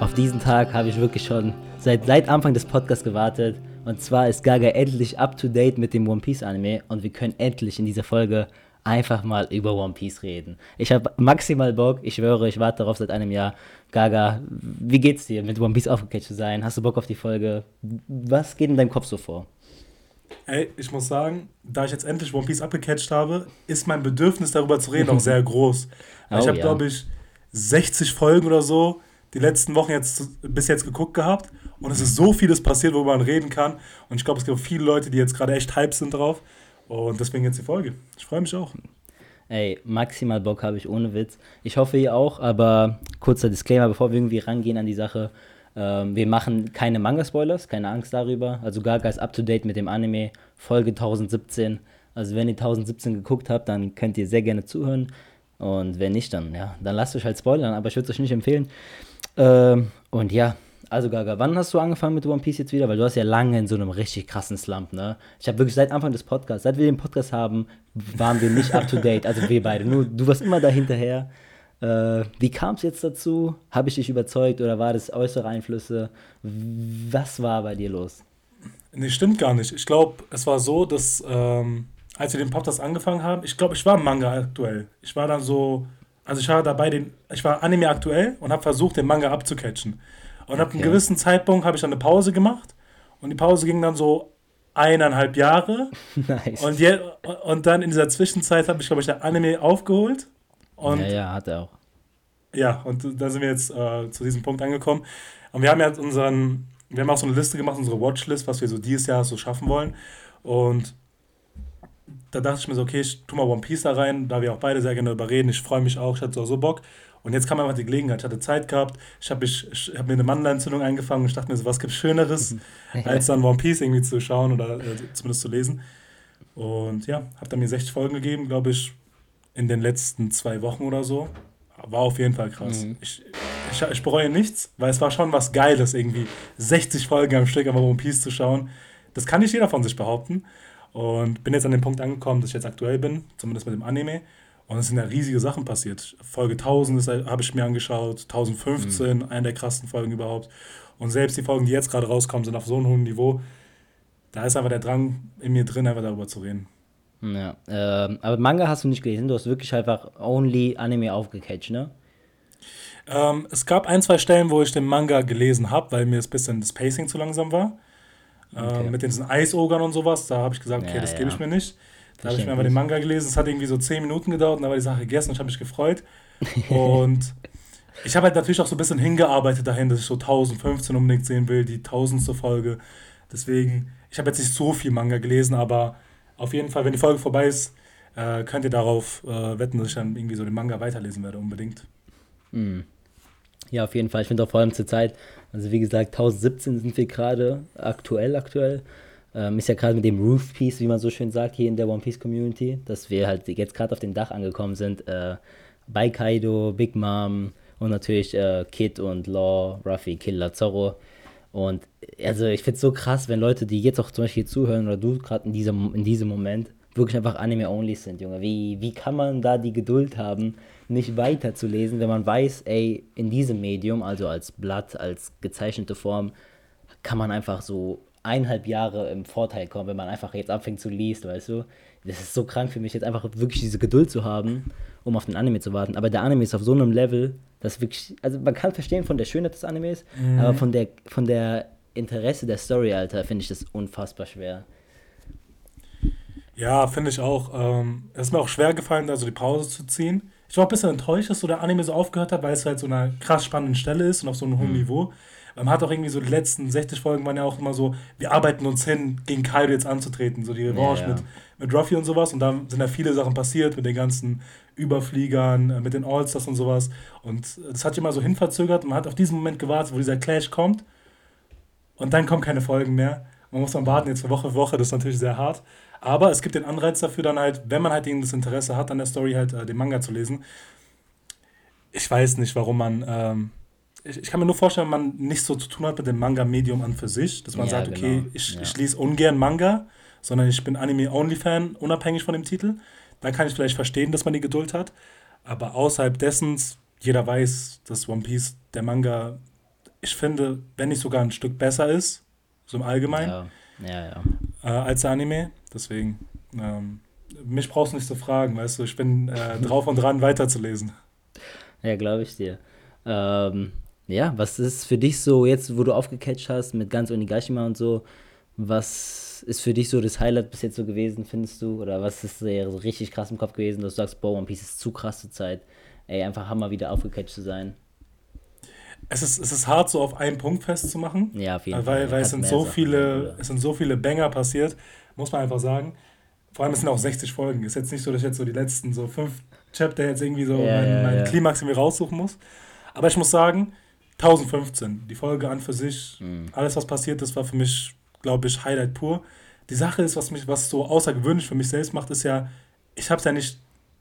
Auf diesen Tag habe ich wirklich schon seit, seit Anfang des Podcasts gewartet. Und zwar ist Gaga endlich up to date mit dem One Piece Anime und wir können endlich in dieser Folge einfach mal über One Piece reden. Ich habe maximal Bock, ich schwöre, ich warte darauf seit einem Jahr. Gaga, wie geht's dir, mit One Piece aufgecatcht zu sein? Hast du Bock auf die Folge? Was geht in deinem Kopf so vor? Ey, ich muss sagen, da ich jetzt endlich One Piece abgecatcht habe, ist mein Bedürfnis darüber zu reden auch sehr groß. oh, ich habe, ja. glaube ich, 60 Folgen oder so die letzten Wochen jetzt bis jetzt geguckt gehabt und es ist so vieles passiert, worüber man reden kann. Und ich glaube, es gibt viele Leute, die jetzt gerade echt hype sind drauf. Und deswegen jetzt die Folge. Ich freue mich auch. Ey, maximal Bock habe ich ohne Witz. Ich hoffe ihr auch, aber kurzer Disclaimer, bevor wir irgendwie rangehen an die Sache. Ähm, wir machen keine Manga-Spoilers, keine Angst darüber. Also Gaga ist up to date mit dem Anime, Folge 1017. Also wenn ihr 1017 geguckt habt, dann könnt ihr sehr gerne zuhören. Und wenn nicht, dann ja, dann lasst euch halt spoilern, aber ich würde es euch nicht empfehlen. Ähm, und ja, also Gaga, wann hast du angefangen mit One Piece jetzt wieder? Weil du hast ja lange in so einem richtig krassen Slump, ne? Ich habe wirklich seit Anfang des Podcasts, seit wir den Podcast haben, waren wir nicht up to date. Also wir beide. Nur du warst immer da hinterher. Äh, wie kam es jetzt dazu? Habe ich dich überzeugt oder war das äußere Einflüsse? Was war bei dir los? Nee, stimmt gar nicht. Ich glaube, es war so, dass ähm, als wir den Podcast angefangen haben, ich glaube, ich war Manga aktuell. Ich war dann so, also ich war dabei, den, ich war Anime aktuell und habe versucht, den Manga abzucatchen. Und okay. ab einem gewissen Zeitpunkt habe ich dann eine Pause gemacht. Und die Pause ging dann so eineinhalb Jahre. Nice. Und, je, und dann in dieser Zwischenzeit habe ich, glaube ich, der Anime aufgeholt. Und ja, ja, hat er auch. Ja, und da sind wir jetzt äh, zu diesem Punkt angekommen. Und wir haben ja unseren, wir haben auch so eine Liste gemacht, unsere Watchlist, was wir so dieses Jahr so schaffen wollen. Und da dachte ich mir so, okay, ich tu mal One Piece da rein, da wir auch beide sehr gerne darüber reden. Ich freue mich auch, ich hatte so, so Bock. Und jetzt kam einfach die Gelegenheit. Ich hatte Zeit gehabt, ich habe hab mir eine Mandelentzündung eingefangen und ich dachte mir so, was gibt Schöneres, als dann One Piece irgendwie zu schauen oder äh, zumindest zu lesen. Und ja, habe dann mir 60 Folgen gegeben, glaube ich, in den letzten zwei Wochen oder so. War auf jeden Fall krass. Mhm. Ich, ich, ich, bereue nichts, weil es war schon was Geiles, irgendwie 60 Folgen am Stück aber One Piece zu schauen. Das kann nicht jeder von sich behaupten. Und bin jetzt an dem Punkt angekommen, dass ich jetzt aktuell bin, zumindest mit dem Anime. Und es sind ja riesige Sachen passiert. Folge 1000 habe ich mir angeschaut, 1015, mhm. eine der krassen Folgen überhaupt. Und selbst die Folgen, die jetzt gerade rauskommen, sind auf so einem hohen Niveau. Da ist einfach der Drang in mir drin, einfach darüber zu reden. Ja, äh, aber Manga hast du nicht gelesen, du hast wirklich einfach only Anime aufgecatcht, ne? Ähm, es gab ein, zwei Stellen, wo ich den Manga gelesen habe, weil mir das bisschen das Pacing zu langsam war. Ähm, okay. Ähm, mit diesen Eisogern und sowas, da habe ich gesagt, okay, ja, das ja. gebe ich mir nicht. Da habe ich mir mal den Manga gelesen. Es hat irgendwie so zehn Minuten gedauert und dann war die Sache gegessen und ich habe mich gefreut. Und ich habe halt natürlich auch so ein bisschen hingearbeitet dahin, dass ich so 1015 unbedingt sehen will, die tausendste Folge. Deswegen, ich habe jetzt nicht so viel Manga gelesen, aber auf jeden Fall, wenn die Folge vorbei ist, äh, könnt ihr darauf äh, wetten, dass ich dann irgendwie so den Manga weiterlesen werde, unbedingt. Mm. Ja, auf jeden Fall. Ich finde auch vor allem zur Zeit, also wie gesagt, 1017 sind wir gerade aktuell, aktuell. Ähm, ist ja gerade mit dem Roof Piece, wie man so schön sagt, hier in der One Piece Community, dass wir halt jetzt gerade auf dem Dach angekommen sind. Äh, bei Kaido, Big Mom und natürlich äh, Kid und Law, Ruffy, Killer, Zorro. Und also ich finde es so krass, wenn Leute, die jetzt auch zum Beispiel zuhören oder du gerade in diesem, in diesem Moment wirklich einfach Anime-only sind, Junge. Wie, wie kann man da die Geduld haben, nicht weiterzulesen, wenn man weiß, ey, in diesem Medium, also als Blatt, als gezeichnete Form, kann man einfach so eineinhalb Jahre im Vorteil kommen, wenn man einfach jetzt anfängt zu lesen, weißt du? Das ist so krank für mich, jetzt einfach wirklich diese Geduld zu haben, um auf den Anime zu warten. Aber der Anime ist auf so einem Level, dass wirklich, also man kann verstehen von der Schönheit des Animes, mhm. aber von der, von der Interesse der Story, Alter, finde ich das unfassbar schwer. Ja, finde ich auch. Ähm, es ist mir auch schwer gefallen, da so die Pause zu ziehen. Ich war ein bisschen enttäuscht, dass so der Anime so aufgehört hat, weil es halt so einer krass spannenden Stelle ist und auf so einem hohen mhm. Niveau. Man hat auch irgendwie so die letzten 60 Folgen waren ja auch immer so, wir arbeiten uns hin, gegen Kaido jetzt anzutreten, so die Revanche ja, ja. mit, mit Ruffy und sowas. Und da sind ja viele Sachen passiert mit den ganzen Überfliegern, äh, mit den Allstars und sowas. Und das hat sich immer so hinverzögert. Man hat auf diesen Moment gewartet, wo dieser Clash kommt. Und dann kommen keine Folgen mehr. Man muss dann warten, jetzt von Woche für Woche, das ist natürlich sehr hart. Aber es gibt den Anreiz dafür, dann halt, wenn man halt das Interesse hat, an der Story halt äh, den Manga zu lesen. Ich weiß nicht, warum man. Ähm, ich, ich, kann mir nur vorstellen, wenn man nicht so zu tun hat mit dem Manga-Medium an für sich, dass man ja, sagt, okay, genau. ich, ja. ich lese ungern Manga, sondern ich bin Anime-Only-Fan, unabhängig von dem Titel. Dann kann ich vielleicht verstehen, dass man die Geduld hat. Aber außerhalb dessen, jeder weiß, dass One Piece, der Manga, ich finde, wenn nicht sogar ein Stück besser ist, so im Allgemeinen, Ja, ja, ja. äh, als Anime. Deswegen, ähm, mich brauchst du nicht zu fragen, weißt du, ich bin äh, drauf und dran, weiterzulesen. Ja, glaube ich dir. Ähm, ja, was ist für dich so, jetzt wo du aufgecatcht hast mit ganz Onigashima und so, was ist für dich so das Highlight bis jetzt so gewesen, findest du? Oder was ist so richtig krass im Kopf gewesen, dass du sagst, boah, One Piece ist zu krass zur Zeit. Ey, einfach Hammer wieder aufgecatcht zu sein. Es ist, es ist hart, so auf einen Punkt festzumachen. Ja, auf jeden Weil, Fall. weil es sind so Sachen, viele, oder? es sind so viele Banger passiert, muss man einfach sagen. Vor allem es sind auch 60 Folgen. Ist jetzt nicht so, dass ich jetzt so die letzten so fünf Chapter jetzt irgendwie so Ja, meinen ja, mein ja. Klimax irgendwie raussuchen muss. Aber ich muss sagen, 1015, die Folge an für sich, Mhm. alles was passiert ist, war für mich, glaube ich, Highlight pur. Die Sache ist, was mich, was so außergewöhnlich für mich selbst macht, ist ja, ich habe es ja nicht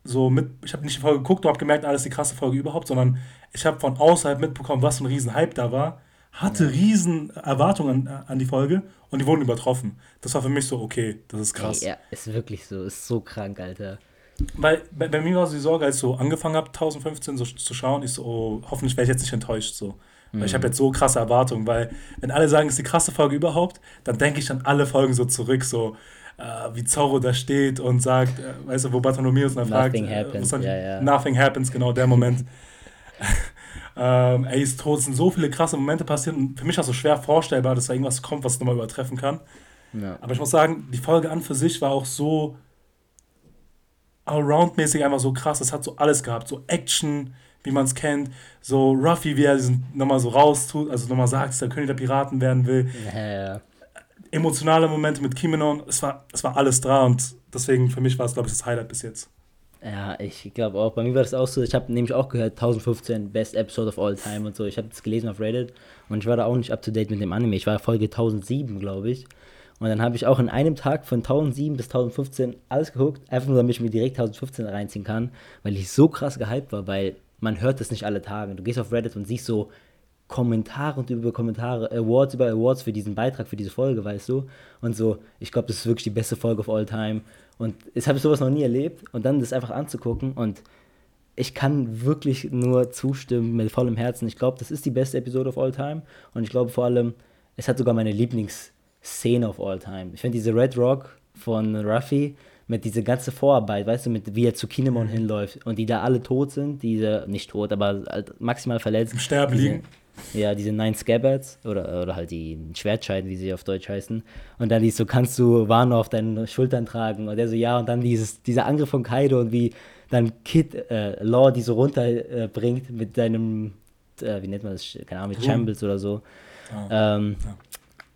so mit, ich habe nicht die Folge geguckt und habe gemerkt, alles die krasse Folge überhaupt, sondern ich habe von außerhalb mitbekommen, was für ein riesen Hype da war, hatte riesen Erwartungen an, an die Folge und die wurden übertroffen. Das war für mich so, okay, das ist krass. Ey, ja, ist wirklich so, ist so krank, Alter. Weil bei, bei mir war so die Sorge, als ich so angefangen habe, 1015 so zu schauen, ich so, oh, hoffentlich werde ich jetzt nicht enttäuscht. So. Weil ich habe jetzt so krasse Erwartungen, weil wenn alle sagen, es ist die krasse Folge überhaupt, dann denke ich an alle Folgen so zurück, so äh, wie Zorro da steht und sagt, äh, weißt du, wo Bartholomeus dann fragt, Nothing äh, happens, was dann- ja, ja. Nothing happens, genau der Moment. ähm, ey, ist tot, es sind so viele krasse Momente passiert und für mich auch so schwer vorstellbar, dass da irgendwas kommt, was nochmal übertreffen kann. Ja. Aber ich muss sagen, die Folge an für sich war auch so allround-mäßig einfach so krass. Es hat so alles gehabt. So Action, wie man es kennt. So Ruffy, wie er diesen nochmal so raustut, also nochmal sagt, dass er König der Piraten werden will. Ja, ja. Emotionale Momente mit Kimenon. Es war, es war alles da und deswegen für mich war es, glaube ich, das Highlight bis jetzt. Ja, ich glaube auch. Bei mir war das auch so. Ich habe nämlich auch gehört, 1015 Best Episode of All Time und so. Ich habe das gelesen auf Reddit und ich war da auch nicht up to date mit dem Anime. Ich war Folge 1007, glaube ich. Und dann habe ich auch in einem Tag von 1007 bis 1015 alles geguckt, einfach nur damit ich mir direkt 1015 reinziehen kann, weil ich so krass gehypt war, weil man hört das nicht alle Tage. Du gehst auf Reddit und siehst so Kommentare und über Kommentare, Awards über Awards für diesen Beitrag, für diese Folge, weißt du? Und so, ich glaube, das ist wirklich die beste Folge of all time. Und ich habe sowas noch nie erlebt. Und dann das einfach anzugucken und ich kann wirklich nur zustimmen mit vollem Herzen. Ich glaube, das ist die beste Episode of all time. Und ich glaube vor allem, es hat sogar meine Lieblingsszene of all time. Ich finde diese Red Rock von Ruffy mit dieser ganzen Vorarbeit, weißt du, mit wie er zu Kinemon hinläuft und die da alle tot sind, diese, nicht tot, aber halt maximal verletzt. Im Sterben liegen. Ja, diese Nine Scabbards oder, oder halt die Schwertscheiden, wie sie auf Deutsch heißen. Und dann die so, kannst du Wano auf deinen Schultern tragen? Und der so, ja, und dann dieses, dieser Angriff von Kaido und wie dann Kid äh, Law die so runterbringt äh, mit seinem, äh, wie nennt man das, keine Ahnung, mit Ruhm. Shambles oder so. Ah, Ähm, ja.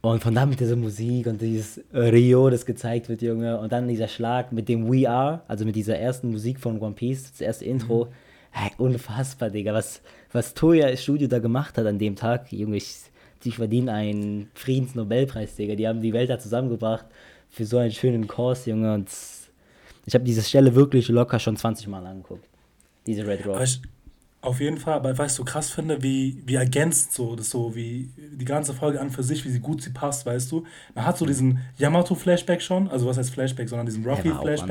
Und von da mit dieser Musik und dieses Rio, das gezeigt wird, Junge. Und dann dieser Schlag mit dem We Are, also mit dieser ersten Musik von One Piece, das erste Intro. Hey, unfassbar, Digga. Was, was Toya Studio da gemacht hat an dem Tag, Junge, ich, die verdienen einen Friedensnobelpreis, Digga. Die haben die Welt da zusammengebracht für so einen schönen Kurs, Junge. Und ich habe diese Stelle wirklich locker schon 20 Mal angeguckt. Diese Red Rock. Ich, auf jeden Fall, aber weißt du, krass finde, wie, wie ergänzt so, das so, wie die ganze Folge an für sich, wie sie gut sie passt, weißt du. Man hat so diesen Yamato-Flashback schon, also was heißt Flashback, sondern diesen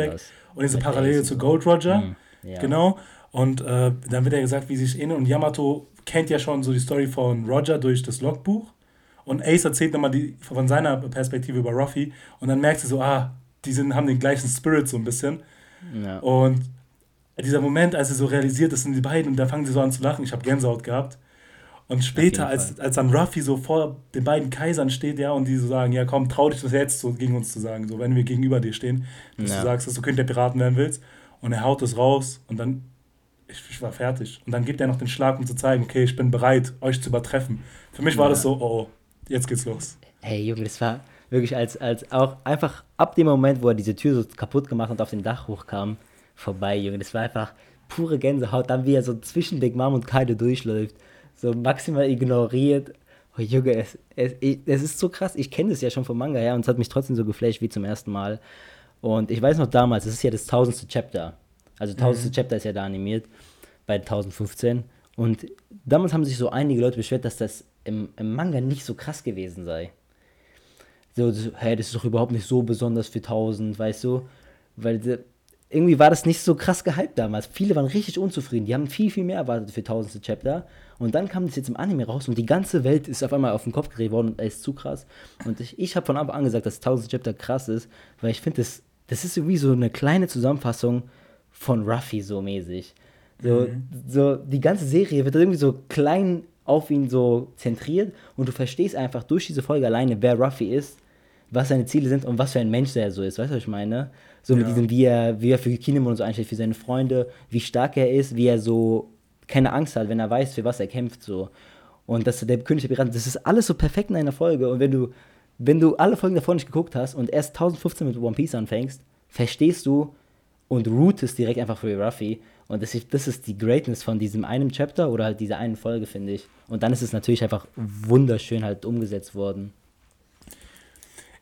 anders. und diese Parallele zu Gold Roger. Mhm, ja. Genau. Und äh, dann wird ja gesagt, wie sie sich ähneln. Und Yamato kennt ja schon so die Story von Roger durch das Logbuch. Und Ace erzählt nochmal die, von seiner Perspektive über Ruffy. Und dann merkt sie so, ah, die sind, haben den gleichen Spirit so ein bisschen. Ja. Und dieser Moment, als sie so realisiert, das sind die beiden, und da fangen sie so an zu lachen. Ich habe Gänsehaut gehabt. Und später, als, als dann Ruffy so vor den beiden Kaisern steht, ja, und die so sagen, ja komm, trau dich das jetzt so gegen uns zu sagen, so wenn wir gegenüber dir stehen, dass Ja. du sagst, dass du König der Piraten werden willst. Und er haut es raus und dann, ich, ich war fertig. Und dann gibt er noch den Schlag, um zu zeigen, okay, ich bin bereit, euch zu übertreffen. Für mich war Ja. das so, oh, oh, jetzt geht's los. Hey Junge, das war wirklich als, als auch einfach ab dem Moment, wo er diese Tür so kaputt gemacht und auf den Dach hochkam, vorbei, Junge. Das war einfach pure Gänsehaut. Dann wie er so zwischen Big Mom und Kaido durchläuft, so maximal ignoriert. Oh Junge, es, es, es ist so krass. Ich kenne das ja schon vom Manga her und es hat mich trotzdem so geflasht wie zum ersten Mal. Und ich weiß noch damals, es ist ja das tausendste Chapter. Also tausendste Chapter ist ja da animiert bei 1015. Und damals haben sich so einige Leute beschwert, dass das im, im Manga nicht so krass gewesen sei. So, so, hey, das ist doch überhaupt nicht so besonders für 1000, weißt du? Weil, irgendwie war das nicht so krass gehypt damals. Viele waren richtig unzufrieden. Die haben viel, viel mehr erwartet für tausendste Chapter. Und dann kam das jetzt im Anime raus und die ganze Welt ist auf einmal auf den Kopf gedreht worden und er ist zu krass. Und ich, ich habe von Anfang an gesagt, dass tausendste Chapter krass ist, weil ich finde, das, das ist irgendwie so eine kleine Zusammenfassung von Ruffy so mäßig. So, mhm. so die ganze Serie wird irgendwie so klein auf ihn so zentriert und du verstehst einfach durch diese Folge alleine, wer Ruffy ist, was seine Ziele sind und was für ein Mensch der so ist. Weißt du, was ich meine? So mit diesem, wie er, wie er für Kinemon so einsteht, für seine Freunde, wie stark er ist, wie er so keine Angst hat, wenn er weiß, für was er kämpft, so. Und dass der König der Piraten, das ist alles so perfekt in einer Folge. Und wenn du, wenn du alle Folgen davor nicht geguckt hast und erst 1015 mit One Piece anfängst, verstehst du und rootest direkt einfach für Ruffy. Und das ist, das ist die Greatness von diesem einen Chapter oder halt dieser einen Folge, finde ich. Und dann ist es natürlich einfach wunderschön halt umgesetzt worden.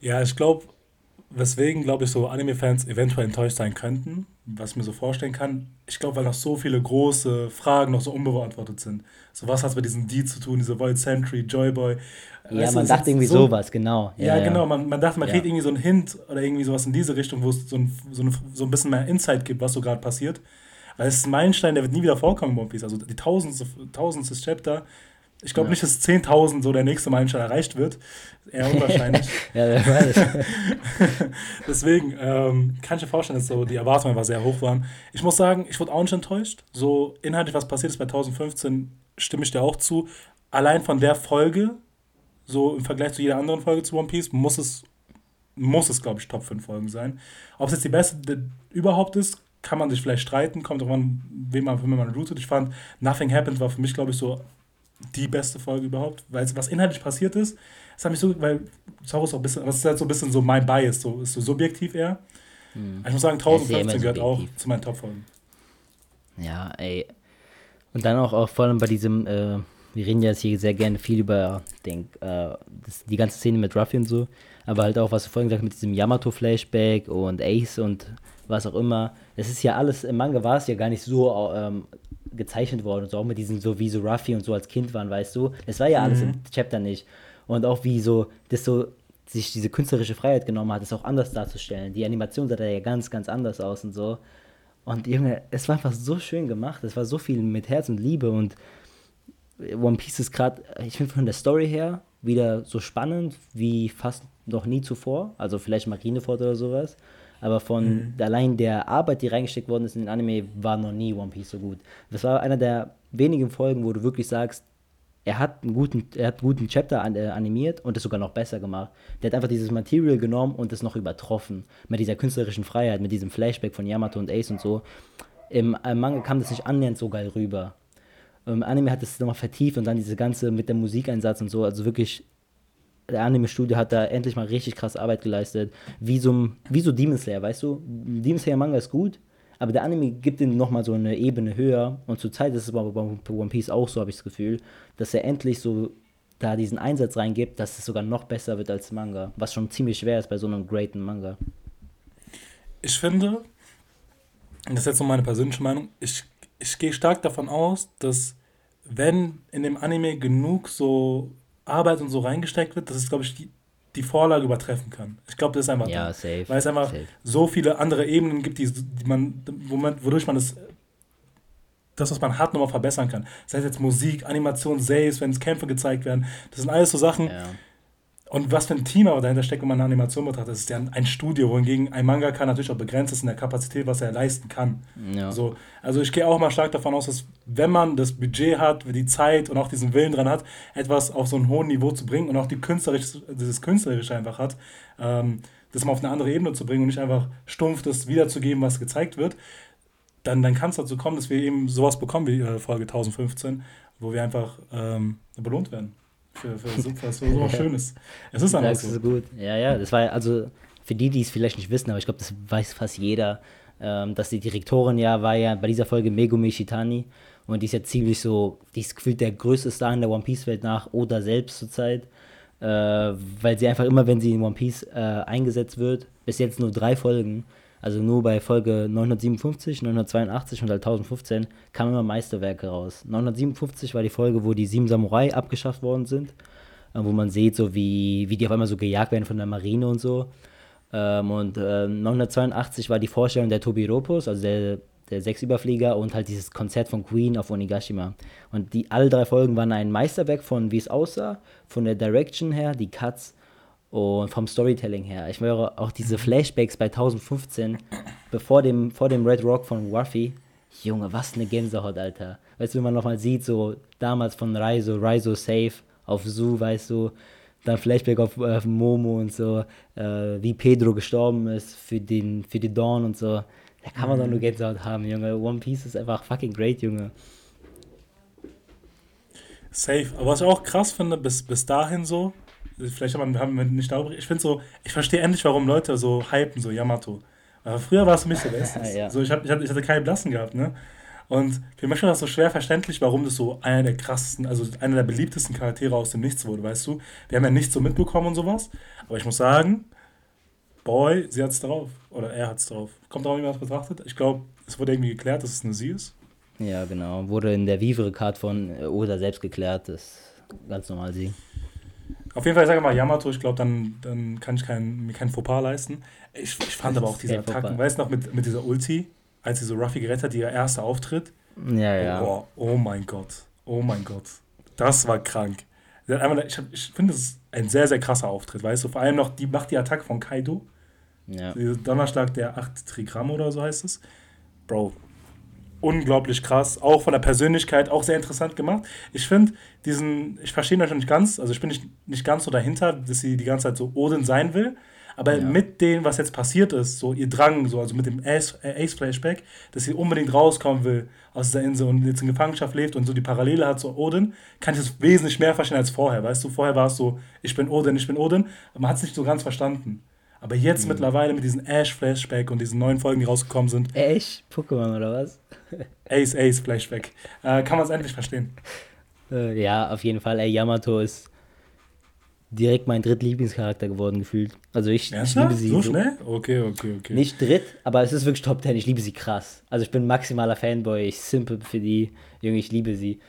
Ja, ich glaube, weswegen, glaube ich, so Anime-Fans eventuell enttäuscht sein könnten, was ich mir so vorstellen kann. Ich glaube, weil noch so viele große Fragen noch so unbeantwortet sind. So, was hat es mit diesem D zu tun, diese Void Century, Joyboy? Ja, weißt man dachte irgendwie so, sowas, genau. Ja, ja genau. Man, man dachte, man ja. kriegt irgendwie so einen Hint oder irgendwie sowas in diese Richtung, wo es so ein, so, ein, so ein bisschen mehr Insight gibt, was so gerade passiert. Weil es ist ein Meilenstein, der wird nie wieder vorkommen in One Piece. Also die tausendste, tausendste Chapter ich glaube ja. nicht, dass 10.000 so der nächste Meilenstein erreicht wird. Eher unwahrscheinlich. ja, wer weiß. Deswegen ähm, kann ich mir vorstellen, dass so die Erwartungen einfach sehr hoch waren. Ich muss sagen, ich wurde auch nicht enttäuscht. So inhaltlich, was passiert ist bei 2015, stimme ich dir auch zu. Allein von der Folge, so im Vergleich zu jeder anderen Folge zu One Piece, muss es, muss es glaube ich, Top 5 Folgen sein. Ob es jetzt die beste überhaupt ist, kann man sich vielleicht streiten, kommt auch an, wem man, wem man rootet. Ich fand, Nothing Happened war für mich, glaube ich, so die beste Folge überhaupt, weil was inhaltlich passiert ist, das hat mich so, weil Zorro ist auch ein bisschen, das ist halt so ein bisschen so mein Bias, so ist so subjektiv eher. Hm. Ich muss sagen, 1015 gehört auch zu meinen Top-Folgen. Ja, ey. Und dann auch, auch vor allem bei diesem, äh, wir reden ja jetzt hier sehr gerne viel über denk, äh, das, die ganze Szene mit Ruffy und so, aber halt auch, was du vorhin gesagt hast, mit diesem Yamato-Flashback und Ace und was auch immer. Das ist ja alles, im Manga war es ja gar nicht so ähm, gezeichnet worden und so, auch mit diesen, so wie so Ruffy und so als Kind waren, weißt du. Das war ja alles mhm. im Chapter nicht. Und auch wie so, das so sich diese künstlerische Freiheit genommen hat, es auch anders darzustellen. Die Animation sah da ja ganz, ganz anders aus und so. Und Junge, es war einfach so schön gemacht. Es war so viel mit Herz und Liebe und One Piece ist gerade, ich finde von der Story her wieder so spannend wie fast noch nie zuvor. Also vielleicht Marineford oder sowas. Aber von mhm. allein der Arbeit, die reingesteckt worden ist in den Anime, war noch nie One Piece so gut. Das war einer der wenigen Folgen, wo du wirklich sagst, er hat einen guten, er hat einen guten Chapter an, äh, animiert und es sogar noch besser gemacht. Der hat einfach dieses Material genommen und es noch übertroffen. Mit dieser künstlerischen Freiheit, mit diesem Flashback von Yamato und Ace und so. Im, im Manga kam das nicht annähernd so geil rüber. Im Anime hat es nochmal vertieft und dann diese ganze mit dem Musikeinsatz und so, also wirklich der Anime-Studio hat da endlich mal richtig krass Arbeit geleistet. Wie so, wie so Demon Slayer, weißt du? Demon Slayer Manga ist gut, aber der Anime gibt ihm nochmal so eine Ebene höher. Und zur Zeit ist es bei One Piece auch so, habe ich das Gefühl, dass er endlich so da diesen Einsatz reingibt, dass es sogar noch besser wird als Manga. Was schon ziemlich schwer ist bei so einem greaten Manga. Ich finde, das ist jetzt so meine persönliche Meinung, ich, ich gehe stark davon aus, dass wenn in dem Anime genug so Arbeit und so reingesteckt wird, dass es, glaube ich, die, die Vorlage übertreffen kann. Ich glaube, das ist einfach ja, safe, weil es einfach safe. so viele andere Ebenen gibt, die, die man, wo man, wodurch man das, das, was man hat, nochmal verbessern kann. Sei es jetzt Musik, Animation, Saves, wenn es Kämpfe gezeigt werden. Das sind alles so Sachen, ja. Und was für ein Team aber dahinter steckt, wenn man eine Animation betrachtet, das ist ja ein Studio, wohingegen ein Manga kann natürlich auch begrenzt ist in der Kapazität, was er leisten kann. Ja. So, also ich gehe auch mal stark davon aus, dass wenn man das Budget hat, die Zeit und auch diesen Willen dran hat, etwas auf so ein hohes Niveau zu bringen und auch die künstlerisch, dieses Künstlerische einfach hat, ähm, das mal auf eine andere Ebene zu bringen und nicht einfach stumpf das wiederzugeben, was gezeigt wird, dann, dann kann es dazu kommen, dass wir eben sowas bekommen wie äh, Folge 1015, wo wir einfach ähm, belohnt werden für, für so, was so Schönes. Es ist einfach so. gut. Ja, ja, das war also für die, die es vielleicht nicht wissen, aber ich glaube, das weiß fast jeder, ähm, dass die Direktorin ja war ja bei dieser Folge Megumi Shitani und die ist ja ziemlich so, die ist gefühlt der größte Star in der One Piece Welt nach Oda selbst zurzeit, äh, weil sie einfach immer, wenn sie in One Piece äh, eingesetzt wird, bis jetzt nur drei Folgen, also nur bei Folge 957, 982 und halt 1015 kamen immer Meisterwerke raus. 957 war die Folge, wo die sieben Samurai abgeschafft worden sind, äh, wo man sieht, so wie, wie die auf einmal so gejagt werden von der Marine und so. Ähm, und äh, 982 war die Vorstellung der Tobiropos, also der, der Sechsüberflieger und halt dieses Konzert von Queen auf Onigashima. Und die alle drei Folgen waren ein Meisterwerk von wie es aussah, von der Direction her, die Cuts und vom Storytelling her. Ich höre auch diese Flashbacks bei 1015, bevor dem, vor dem Red Rock von Ruffy. Junge, was eine Gänsehaut, Alter. Weißt du, wenn man nochmal sieht, so damals von Raizo, Raizo Safe auf Zoo, weißt du, dann Flashback auf äh, Momo und so, äh, wie Pedro gestorben ist für, den, für die Dawn und so. Da kann man doch nur Gänsehaut haben, Junge. One Piece ist einfach fucking great, Junge. Safe. Aber was ich auch krass finde, bis, bis dahin so, vielleicht haben wir nicht darüber, ich finde so, ich verstehe endlich, warum Leute so hypen, so Yamato. Aber früher war es für mich so bestes. ja. so, ich, hab, ich, hatte, ich hatte keine Blassen gehabt, ne? Und für mich war das so schwer verständlich, warum das so einer der krassesten, also einer der beliebtesten Charaktere aus dem Nichts wurde, weißt du? Wir haben ja nichts so mitbekommen und sowas. Aber ich muss sagen, Boy, sie hat es drauf. Oder er hat es drauf. Kommt auch jemand betrachtet? Ich glaube, es wurde irgendwie geklärt, dass es eine sie ist. Ja, genau. Wurde in der Vivre-Card von Oda selbst geklärt. Das ist ganz normal sie. Auf jeden Fall, ich sage mal Yamato, ich glaube, dann, dann kann ich kein, mir kein Fauxpas leisten. Ich, ich fand aber auch diese Attacken, weißt du noch, mit, mit dieser Ulti, als sie so Ruffy gerettet hat, ihr erster Auftritt. Ja, ja. Oh, oh mein Gott. Oh mein Gott. Das war krank. Ich, ich finde, das ist ein sehr, sehr krasser Auftritt, weißt du? Vor allem noch, die macht die Attacke von Kaido. Ja. Donnerschlag der 8 Trigramm oder so heißt es. Bro, unglaublich krass. Auch von der Persönlichkeit, auch sehr interessant gemacht. Ich finde diesen, ich verstehe das noch nicht ganz, also ich bin nicht, nicht ganz so dahinter, dass sie die ganze Zeit so Odin sein will. Aber ja. mit dem, was jetzt passiert ist, so ihr Drang, so, also mit dem Ace-Flashback, dass sie unbedingt rauskommen will aus dieser Insel und jetzt in Gefangenschaft lebt und so die Parallele hat zu Odin, kann ich das wesentlich mehr verstehen als vorher. Weißt du, vorher war es so, ich bin Odin, ich bin Odin, aber man hat es nicht so ganz verstanden. Aber jetzt mhm. mittlerweile mit diesen Ash-Flashback und diesen neuen Folgen, die rausgekommen sind. Ash? Pokémon oder was? Ace, Ace, Flashback. Äh, kann man es endlich verstehen. Äh, ja, auf jeden Fall. Ey, Yamato ist direkt mein drittlieblingscharakter geworden gefühlt. Also ich, ich liebe sie. So, so schnell? Okay, okay, okay. Nicht dritt, aber es ist wirklich Top 10. Ich liebe sie krass. Also ich bin maximaler Fanboy. Ich simple für die. Junge, ich liebe sie.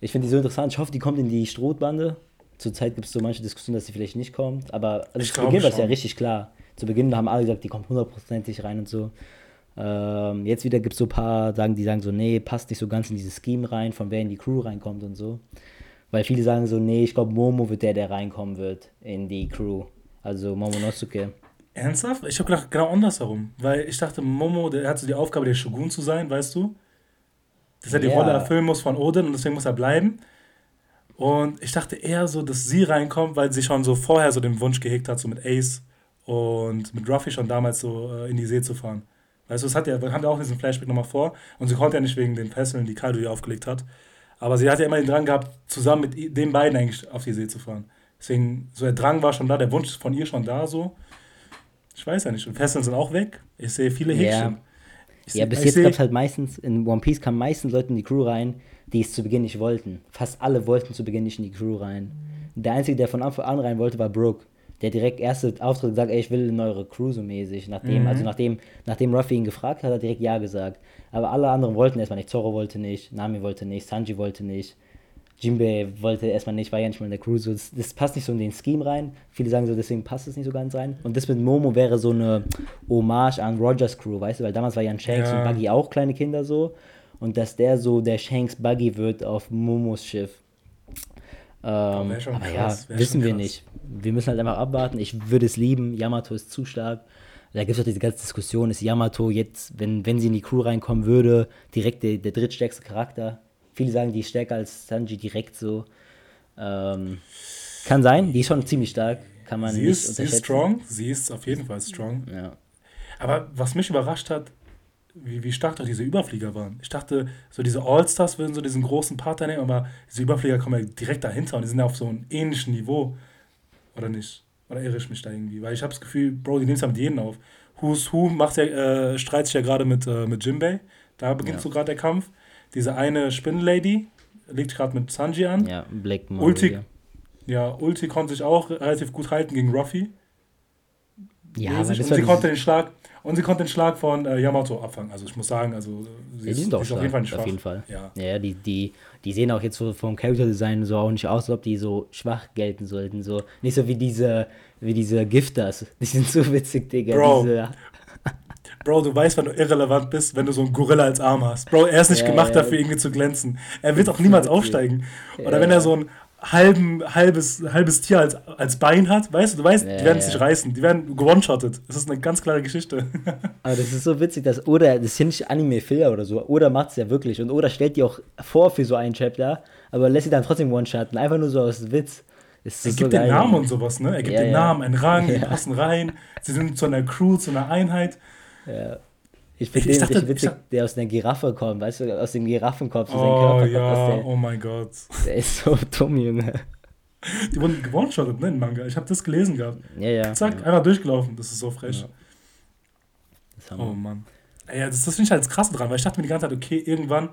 Ich finde die so interessant. Ich hoffe, die kommt in die Strohbande. Zurzeit gibt es so manche Diskussionen, dass sie vielleicht nicht kommt. Aber also zu Beginn war es ja richtig klar. Zu Beginn haben alle gesagt, die kommt hundertprozentig rein und so. Ähm, jetzt wieder gibt es so ein paar, sagen, die sagen so, nee, passt nicht so ganz in dieses Scheme rein, von wer in die Crew reinkommt und so. Weil viele sagen so, nee, ich glaube, Momo wird der, der reinkommen wird in die Crew. Also Momonosuke. Ernsthaft? Ich habe gedacht, genau andersherum. Weil ich dachte, Momo, der hat so die Aufgabe, der Shogun zu sein, weißt du? Dass er die Rolle erfüllen muss von Odin und deswegen muss er bleiben. Und ich dachte eher so, dass sie reinkommt, weil sie schon so vorher so den Wunsch gehegt hat, so mit Ace und mit Ruffy schon damals so äh, in die See zu fahren. Weißt du, das hat ja, wir haben ja auch diesen Flashback nochmal vor und sie konnte ja nicht wegen den Fesseln, die Kaido ihr aufgelegt hat. Aber sie hat ja immer den Drang gehabt, zusammen mit den beiden eigentlich auf die See zu fahren. Deswegen, so der Drang war schon da, der Wunsch ist von ihr schon da, so. Ich weiß ja nicht. Und Fesseln sind auch weg. Ich sehe viele Häkchen. Ja, ja bis jetzt gab es halt meistens, in One Piece kamen meistens Leute in die Crew rein, die es zu Beginn nicht wollten. Fast alle wollten zu Beginn nicht in die Crew rein. Der Einzige, der von Anfang an rein wollte, war Brooke der direkt erste Auftritt gesagt, ey, ich will in eure Crew so mäßig. Nachdem, mhm. also nachdem, nachdem Ruffy ihn gefragt hat, hat er direkt Ja gesagt. Aber alle anderen wollten erstmal nicht. Zoro wollte nicht, Nami wollte nicht, Sanji wollte nicht, Jinbei wollte erstmal nicht, war ja nicht mal in der Crew. So, das, das, passt nicht so in den Scheme rein. Viele sagen so, deswegen passt es nicht so ganz rein. Und das mit Momo wäre so eine Hommage an Rogers Crew, weißt du, weil damals war ja ein Shanks ja. und Buggy auch kleine Kinder so. Und dass der so der Shanks Buggy wird auf Momos Schiff. Ähm, aber krass, ja, wissen wir nicht wir müssen halt einfach abwarten. Ich würde es lieben. Yamato ist zu stark. Da gibt es auch diese ganze Diskussion, ist Yamato jetzt, wenn, wenn sie in die Crew reinkommen würde, direkt der, der drittstärkste Charakter. Viele sagen, die ist stärker als Sanji direkt so. Ähm, kann sein, die ist schon ziemlich stark. Kann man sie nicht ist, Sie ist strong, sie ist auf jeden Fall strong. Ja. Aber was mich überrascht hat, wie, wie stark doch diese Überflieger waren. Ich dachte, so diese All-Stars würden so diesen großen Part nehmen, aber diese Überflieger kommen ja direkt dahinter und die sind ja auf so einem ähnlichen Niveau. Oder nicht? Oder irre ich mich da irgendwie? Weil ich habe das Gefühl, Bro, die nehmen es ja mit jedem auf. Who's Who macht ja, äh, streitet sich ja gerade mit, äh, mit Jimbei. Da beginnt ja. so gerade der Kampf. Diese eine Spinnenlady legt gerade mit Sanji an. Ja, Black Ulti, ja, Ulti konnte sich auch relativ gut halten gegen Ruffy. Ja, und sie konnte den Schlag und sie konnte den Schlag von äh, Yamato abfangen. Also ich muss sagen, also sie ja, ist, ist auf jeden Fall nicht schwach. Auf jeden Fall. Ja, ja die, die, die sehen auch jetzt so vom Character Design so auch nicht aus, als ob die so schwach gelten sollten. So nicht so wie diese wie diese Gifters. Die sind so witzig, Digga. Bro. Diese, Bro, du weißt, wenn du irrelevant bist, wenn du so einen Gorilla als Arm hast. Bro, er ist nicht ja, gemacht ja. dafür, irgendwie zu glänzen. Er wird auch niemals aufsteigen. Oder wenn er so ein halben, halbes, halbes Tier als, als Bein hat, weißt du, du weißt, die werden es nicht reißen. Die werden gewone-shottet. Das ist eine ganz klare Geschichte. Aber das ist so witzig, dass Oda, das ja nicht Anime-Filler oder so. Oda macht es ja wirklich. Und Oda stellt die auch vor für so einen Chapter, aber lässt sie dann trotzdem one-shotten. Einfach nur so aus Witz. Ist er gibt so den Namen und sowas, ne? Er gibt ja, den Namen, einen Rang, die passen rein. Sie sind zu einer Crew, zu einer Einheit. Ja. Ich finde den dachte, witzig, der aus einer Giraffe kommt, weißt du, aus dem Giraffenkopf. Oh ja, der, oh mein Gott. Der ist so dumm, Junge. Die wurden gewone-shottet, ne, in Manga. Ich habe das gelesen gehabt. Ja, ja. Zack, ja. einfach durchgelaufen. Das ist so frech. Ja. Oh Mann. Ja, das, das finde ich halt das Krasse dran, weil ich dachte mir die ganze Zeit, okay, irgendwann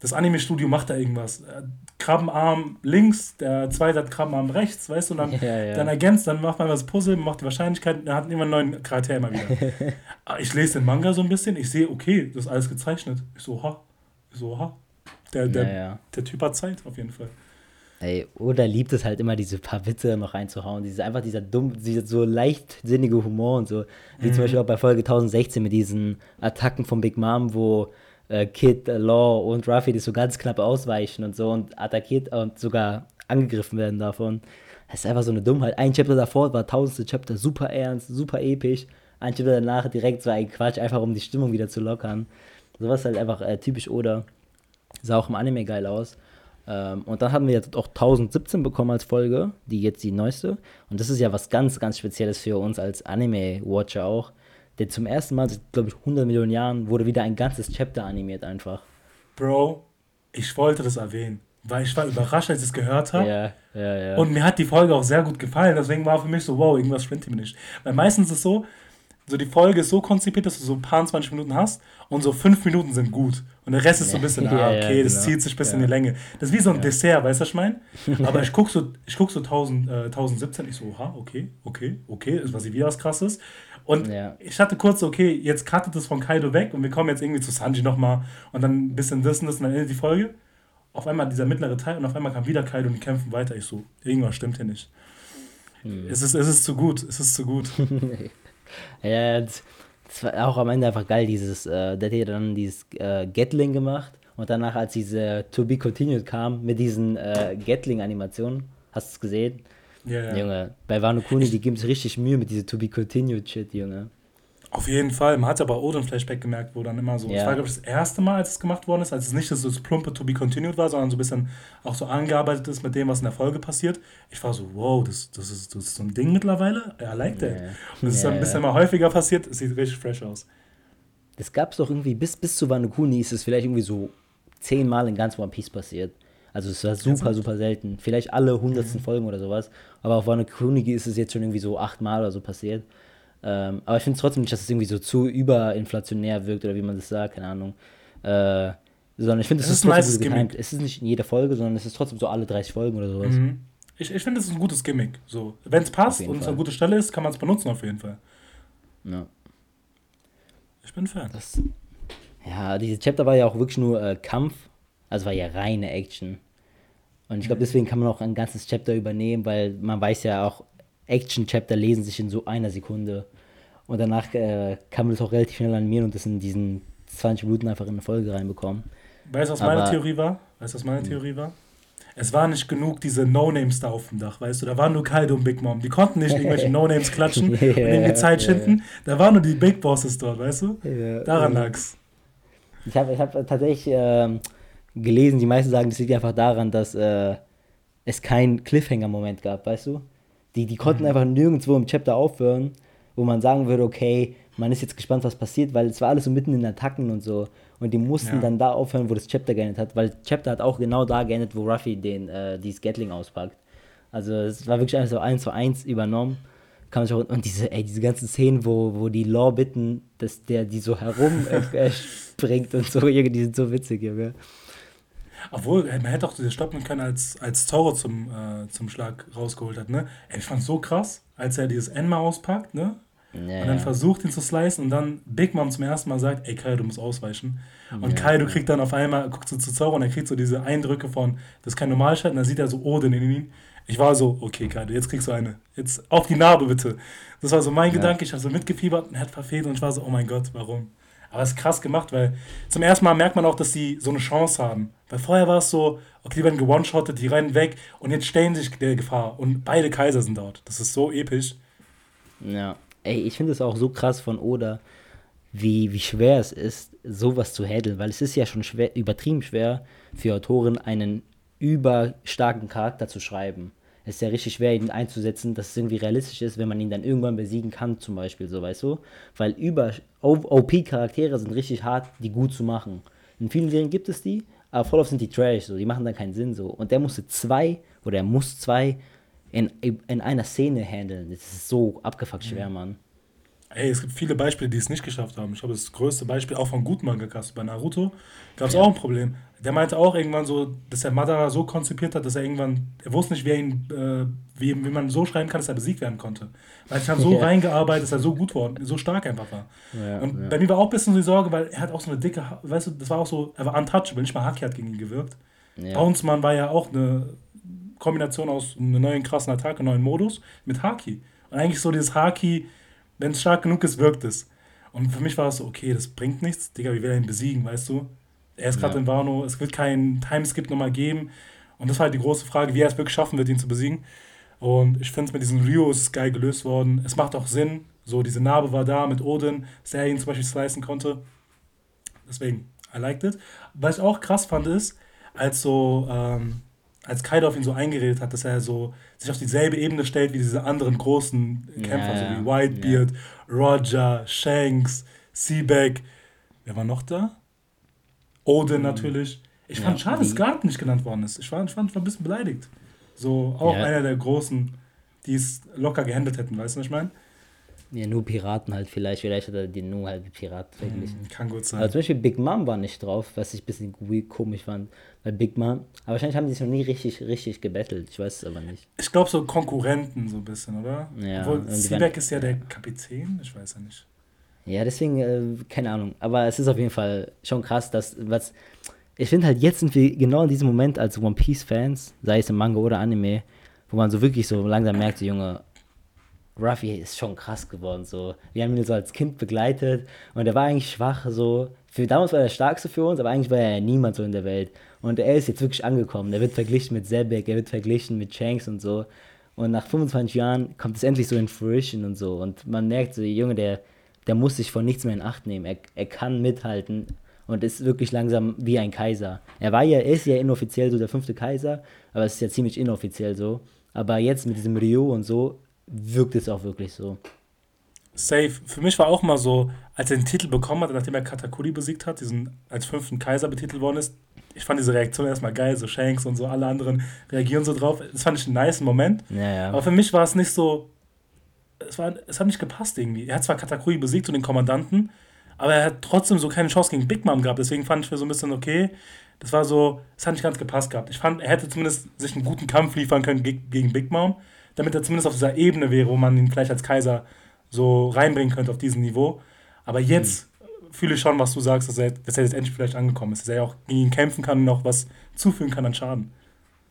das Anime-Studio macht da irgendwas. Äh, Krabbenarm links, der zweite hat Krabbenarm rechts, weißt du, und dann, ja, ja. dann ergänzt, dann macht man das Puzzle, macht die Wahrscheinlichkeit, dann hat immer einen neuen Charakter immer wieder. Ah, ich lese den Manga so ein bisschen, ich sehe, okay, das ist alles gezeichnet. Ich so, ha. Ich so, ha. Der, der, ja, der Typ hat Zeit, auf jeden Fall. Ey, oder liebt es halt immer, diese paar Witze noch reinzuhauen. Diese, einfach dieser dumm, dieser so leichtsinnige Humor und so. Wie mhm. zum Beispiel auch bei Folge 1016 mit diesen Attacken von Big Mom, wo äh, Kid, äh, Law und Ruffy, die so ganz knapp ausweichen und so und attackiert und sogar angegriffen werden davon. Das ist einfach so eine Dummheit. Ein Chapter davor war tausendste Chapter, super ernst, super episch. Ein Chapter danach direkt so ein Quatsch, einfach um die Stimmung wieder zu lockern. Sowas halt einfach äh, typisch Oda. Sah auch im Anime geil aus. Ähm, und dann hatten wir jetzt auch 1017 bekommen als Folge, die jetzt die neueste. Und das ist ja was ganz, ganz Spezielles für uns als Anime-Watcher auch. Denn zum ersten Mal seit, glaube ich, 100 Millionen Jahren wurde wieder ein ganzes Chapter animiert einfach. Bro, ich wollte das erwähnen, weil ich war überrascht, als ich es gehört habe. Ja, ja, ja. Und mir hat die Folge auch sehr gut gefallen. Deswegen war für mich so, wow, irgendwas stimmt mir nicht. Weil meistens ist es so, so die Folge ist so konzipiert, dass du so ein paar 20 Minuten hast und so fünf Minuten sind gut. Und der Rest ist so ein bisschen, ah, okay, das genau. zieht sich ein bisschen in die Länge. Das ist wie so ein Dessert, weißt du, was ich meine? Aber ich gucke so, ich guck so 1000, äh, 1017, ich so, oha, okay, okay, okay, ist was wieder was krasses. Und ja. ich hatte kurz okay, jetzt cuttet es von Kaido weg und wir kommen jetzt irgendwie zu Sanji nochmal und dann ein bisschen das und das und dann endet die Folge. Auf einmal dieser mittlere Teil und auf einmal kam wieder Kaido und die kämpfen weiter. Ich so, irgendwas stimmt hier nicht. Hm. Es, ist, es ist zu gut, es ist zu gut. ja, das, war auch am Ende einfach geil, dieses, äh, der hat ja dann dieses äh, Gatling gemacht und danach, als diese To Be Continued kam mit diesen äh, Gatling-Animationen, hast du es gesehen? Ja, ja. Junge, bei Wano Kuni, die geben sich richtig Mühe mit dieser To Be Continued Shit, Junge. Auf jeden Fall. Man hat aber Odin Flashback gemerkt, wo dann immer so. Ja. war, glaube ich, das erste Mal, als es gemacht worden ist, als es nicht so das plumpe To Be Continued war, sondern so ein bisschen auch so angearbeitet ist mit dem, was in der Folge passiert. Ich war so, wow, das, das, ist, das ist so ein Ding mittlerweile. I like that. Yeah. Und das ist dann ein bisschen mal häufiger passiert. Es sieht richtig fresh aus. Das gab es doch irgendwie, bis, bis zu Wano Kuni ist es vielleicht irgendwie so zehnmal in ganz One Piece passiert. Also es war super, super selten. Vielleicht alle hundertsten mhm. Folgen oder sowas. Aber auf Wano Kuni ist es jetzt schon irgendwie so achtmal oder so passiert. Ähm, aber ich finde es trotzdem nicht, dass es irgendwie so zu überinflationär wirkt oder wie man das sagt, keine Ahnung. Äh, sondern ich finde, es ist, ist trotzdem so getimt. Es ist nicht in jeder Folge, sondern es ist trotzdem so alle 30 Folgen oder sowas. Mhm. Ich, ich finde, es ist ein gutes Gimmick. So. Wenn es passt und es eine gute Stelle ist, kann man es benutzen auf jeden Fall. Ja. Ich bin Fan. Das, ja, dieses Chapter war ja auch wirklich nur äh, Kampf. Also war ja reine Action. Und ich glaube, deswegen kann man auch ein ganzes Chapter übernehmen, weil man weiß ja auch, Action-Chapter lesen sich in so einer Sekunde. Und danach äh, kann man das auch relativ schnell animieren und das in diesen 20 Minuten einfach in eine Folge reinbekommen. Weißt du, was meine Theorie war? Weißt du, was meine hm. Theorie war? Es war nicht genug diese No-Names da auf dem Dach, weißt du? Da waren nur Kaido und Big Mom. Die konnten nicht irgendwelche No-Names klatschen yeah, und irgendwie Zeit yeah. schinden. Da waren nur die Big Bosses dort, weißt du? Yeah, Daran yeah. lag's. Ich habe ich hab tatsächlich äh, gelesen, die meisten sagen, das liegt einfach daran, dass äh, es keinen Cliffhanger-Moment gab, weißt du? Die, die konnten mhm. einfach nirgendwo im Chapter aufhören, wo man sagen würde, okay, man ist jetzt gespannt, was passiert, weil es war alles so mitten in Attacken und so. Und die mussten ja. dann da aufhören, wo das Chapter geendet hat, weil Chapter hat auch genau da geendet, wo Ruffy den, äh, dieses Gatling auspackt. Also es war wirklich einfach so eins zu eins übernommen. Kann man auch, und diese, ey, diese ganzen Szenen, wo, wo die Law bitten, dass der die so herum äh, springt und so, die sind so witzig, Junge. Obwohl, man hätte auch stoppen können, als, als Zoro zum, äh, zum Schlag rausgeholt hat, ne? Ey, ich fand's so krass, als er dieses Enma auspackt, ne? Ja, und dann ja. versucht ihn zu slicen und dann Big Mom zum ersten Mal sagt, ey Kaido, du musst ausweichen. Und ja. Kaido kriegt dann auf einmal, guckt so zu Zoro und er kriegt so diese Eindrücke von, das ist kein Normalschalt und dann sieht er so Odin in ihn. Ich war so, okay Kaido, jetzt kriegst du eine. Jetzt auf die Narbe bitte. Das war so mein Gedanke, ich habe so mitgefiebert und er hat verfehlt und ich war so, oh mein Gott, warum? Aber es ist krass gemacht, weil zum ersten Mal merkt man auch, dass sie so eine Chance haben. Weil vorher war es so, okay, die werden gewone-shottet, die rennen weg und jetzt stellen sich der Gefahr. Und beide Kaiser sind dort. Das ist so episch. Ja, ey, ich finde es auch so krass von Oda, wie, wie schwer es ist, sowas zu handeln. Weil es ist ja schon schwer, übertrieben schwer für Autoren, einen überstarken Charakter zu schreiben ist ja richtig schwer, ihn einzusetzen, dass es irgendwie realistisch ist, wenn man ihn dann irgendwann besiegen kann, zum Beispiel, so weißt du? Weil über OP-Charaktere sind richtig hart, die gut zu machen. In vielen Serien gibt es die, aber voll oft sind die Trash, so, die machen dann keinen Sinn so. Und der musste zwei, oder er muss zwei in, in einer Szene handeln. Das ist so abgefuckt schwer, mhm. Mann. Ey, es gibt viele Beispiele, die es nicht geschafft haben. Ich glaube, das größte Beispiel auch von guten Mangakas bei Naruto gab es ja. auch ein Problem. Der meinte auch irgendwann so, dass er Madara so konzipiert hat, dass er irgendwann, er wusste nicht, wer ihn, äh, wie, wie man so schreiben kann, dass er besiegt werden konnte. Weil er hat so ja. reingearbeitet, dass er so gut war, so stark einfach war. Ja, und bei mir war auch ein bisschen so die Sorge, weil er hat auch so eine dicke, weißt du, das war auch so, er war untouchable, nicht mal Haki hat gegen ihn gewirkt. Ja. Bounceman war ja auch eine Kombination aus einer neuen krassen Attacke, neuen Modus mit Haki. Und eigentlich so dieses Haki, wenn es stark genug ist, wirkt es. Und für mich war es so, okay, das bringt nichts. Digga, wie will er ihn besiegen, weißt du? Er ist gerade ja. in Wano, es wird keinen Timeskip nochmal geben. Und das war halt die große Frage, wie er es wirklich schaffen wird, ihn zu besiegen. Und ich finde es mit diesem Rio ist geil gelöst worden. Es macht auch Sinn. So, diese Narbe war da mit Odin, dass er ihn zum Beispiel slicen konnte. Deswegen, I liked it. Was ich auch krass fand, ist, als so, ähm, als Kaido auf ihn so eingeredet hat, dass er so sich auf dieselbe Ebene stellt wie diese anderen großen Kämpfer, ja, so wie Whitebeard, ja. Roger, Shanks, Seaback. Wer war noch da? Odin mhm. natürlich. Ich fand schade, dass Garten nicht genannt worden ist. Ich war, ich fand, ich war ein bisschen beleidigt. So, auch einer der Großen, die es locker gehandelt hätten, weißt du, was ich meine? Ja, nur Piraten halt vielleicht. Vielleicht hat er den nur halt Pirat verglichen. Mm, kann gut sein. Aber zum Beispiel Big Mom war nicht drauf, was ich ein bisschen komisch fand. Weil Big Mom. Aber wahrscheinlich haben die sich noch nie richtig, richtig gebettelt. Ich weiß es aber nicht. Ich glaube, so Konkurrenten so ein bisschen, oder? Ja. Obwohl Seaback ist ja der Kapitän. Ich weiß ja nicht. Ja, deswegen, äh, keine Ahnung. Aber es ist auf jeden Fall schon krass, dass was. Ich finde halt, jetzt sind wir genau in diesem Moment als One Piece-Fans, sei es im Manga oder Anime, wo man so wirklich so langsam merkt, so, Junge, Ruffy ist schon krass geworden. So. Wir haben ihn so als Kind begleitet und er war eigentlich schwach. So. Für, damals war er der Stärkste für uns, aber eigentlich war er niemand so in der Welt. Und er ist jetzt wirklich angekommen. Er wird verglichen mit Zebek, er wird verglichen mit Shanks und so. Und nach 25 Jahren kommt es endlich so in Fruition und so. Und man merkt so, der Junge, der, der muss sich von nichts mehr in Acht nehmen. Er, er kann mithalten und ist wirklich langsam wie ein Kaiser. Er war ja, ist ja inoffiziell so der fünfte Kaiser, aber es ist ja ziemlich inoffiziell so. Aber jetzt mit diesem Rio und so wirkt es auch wirklich so. Safe. Für mich war auch mal so, als er den Titel bekommen hat, nachdem er Katakuri besiegt hat, diesen als fünften Kaiser betitelt worden ist, ich fand diese Reaktion erstmal geil, so Shanks und so, alle anderen reagieren so drauf. Das fand ich einen nice Moment. Ja, ja. Aber für mich war es nicht so, es, war, es hat nicht gepasst irgendwie. Er hat zwar Katakuri besiegt und den Kommandanten, aber er hat trotzdem so keine Chance gegen Big Mom gehabt. Deswegen fand ich mir so ein bisschen okay. Das war so, es hat nicht ganz gepasst gehabt. Ich fand, er hätte zumindest sich einen guten Kampf liefern können gegen Big Mom damit er zumindest auf dieser Ebene wäre, wo man ihn gleich als Kaiser so reinbringen könnte auf diesem Niveau. Aber jetzt mhm. fühle ich schon, was du sagst, dass er, dass er jetzt endlich vielleicht angekommen ist, dass er ja auch gegen ihn kämpfen kann und auch was zufügen kann an Schaden.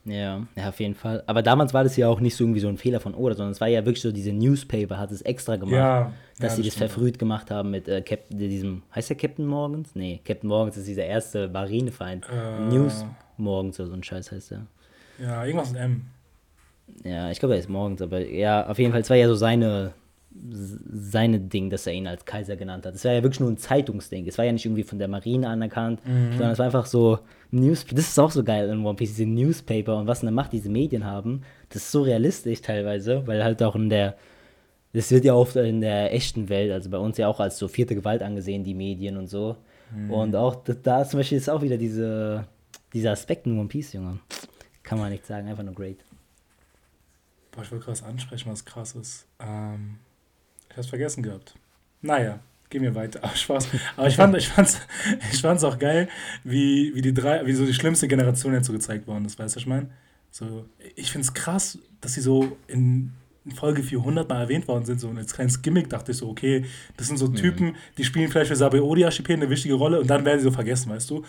Ja, ja, auf jeden Fall. Aber damals war das ja auch nicht so irgendwie so ein Fehler von Oda, sondern es war ja wirklich so, diese Newspaper hat es extra gemacht, ja, dass ja, sie das, das verfrüht gemacht haben mit äh, Captain, diesem, heißt der Captain Morgans? Nee, Captain Morgans ist dieser erste Marinefeind. Äh, News Morgans oder so ein Scheiß heißt der. Ja, irgendwas mit M. Ja, ich glaube, er ist morgens, aber ja, auf jeden Fall, es war ja so seine, seine Ding, dass er ihn als Kaiser genannt hat. Es war ja wirklich nur ein Zeitungsding. Es war ja nicht irgendwie von der Marine anerkannt, mhm. sondern es war einfach so News. Das ist auch so geil in One Piece, diese Newspaper und was eine Macht diese Medien haben. Das ist so realistisch teilweise, weil halt auch in der, das wird ja oft in der echten Welt, also bei uns ja auch als so vierte Gewalt angesehen, die Medien und so. Mhm. Und auch da zum Beispiel ist auch wieder diese, dieser Aspekt in One Piece, Junge. Kann man nicht sagen, einfach nur great. Boah, ich wollte krass ansprechen, was krass ist. Ähm, ich hab's vergessen gehabt. Naja, gehen wir weiter. Ach, Spaß. Aber ich fand, ich fand's, ich fand's auch geil, wie, wie die drei, wie so die schlimmste Generation jetzt so gezeigt worden ist, weißt du, was ich meine? So, ich find's krass, dass sie so in Folge 400 mal erwähnt worden sind, so als kleines Gimmick, dachte ich so, okay, das sind so Mhm. Typen, die spielen vielleicht für Sabe Odi Archipel eine wichtige Rolle und dann werden sie so vergessen, weißt du?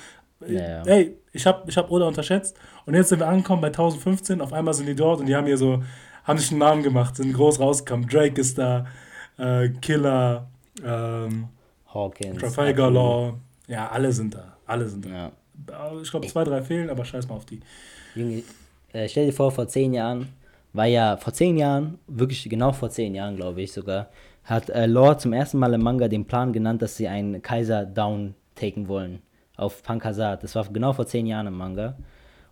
Ja, ja. Ey, ich habe ich hab Oda unterschätzt und jetzt sind wir angekommen bei 1015, auf einmal sind die dort und die haben hier so, haben sich einen Namen gemacht, sind groß rausgekommen. Drake ist da, äh, Killer, ähm, Hawkins. Trafalgar Law, ja, alle sind da, alle sind da. Ja. Ich glaube, zwei, drei fehlen, aber scheiß mal auf die. Junge, äh, stell dir vor, vor zehn Jahren war ja, vor zehn Jahren, wirklich genau vor zehn Jahren, glaube ich sogar, hat äh, Lore zum ersten Mal im Manga den Plan genannt, dass sie einen Kaiser down taken wollen auf Pankasat. Das war genau vor zehn Jahren im Manga.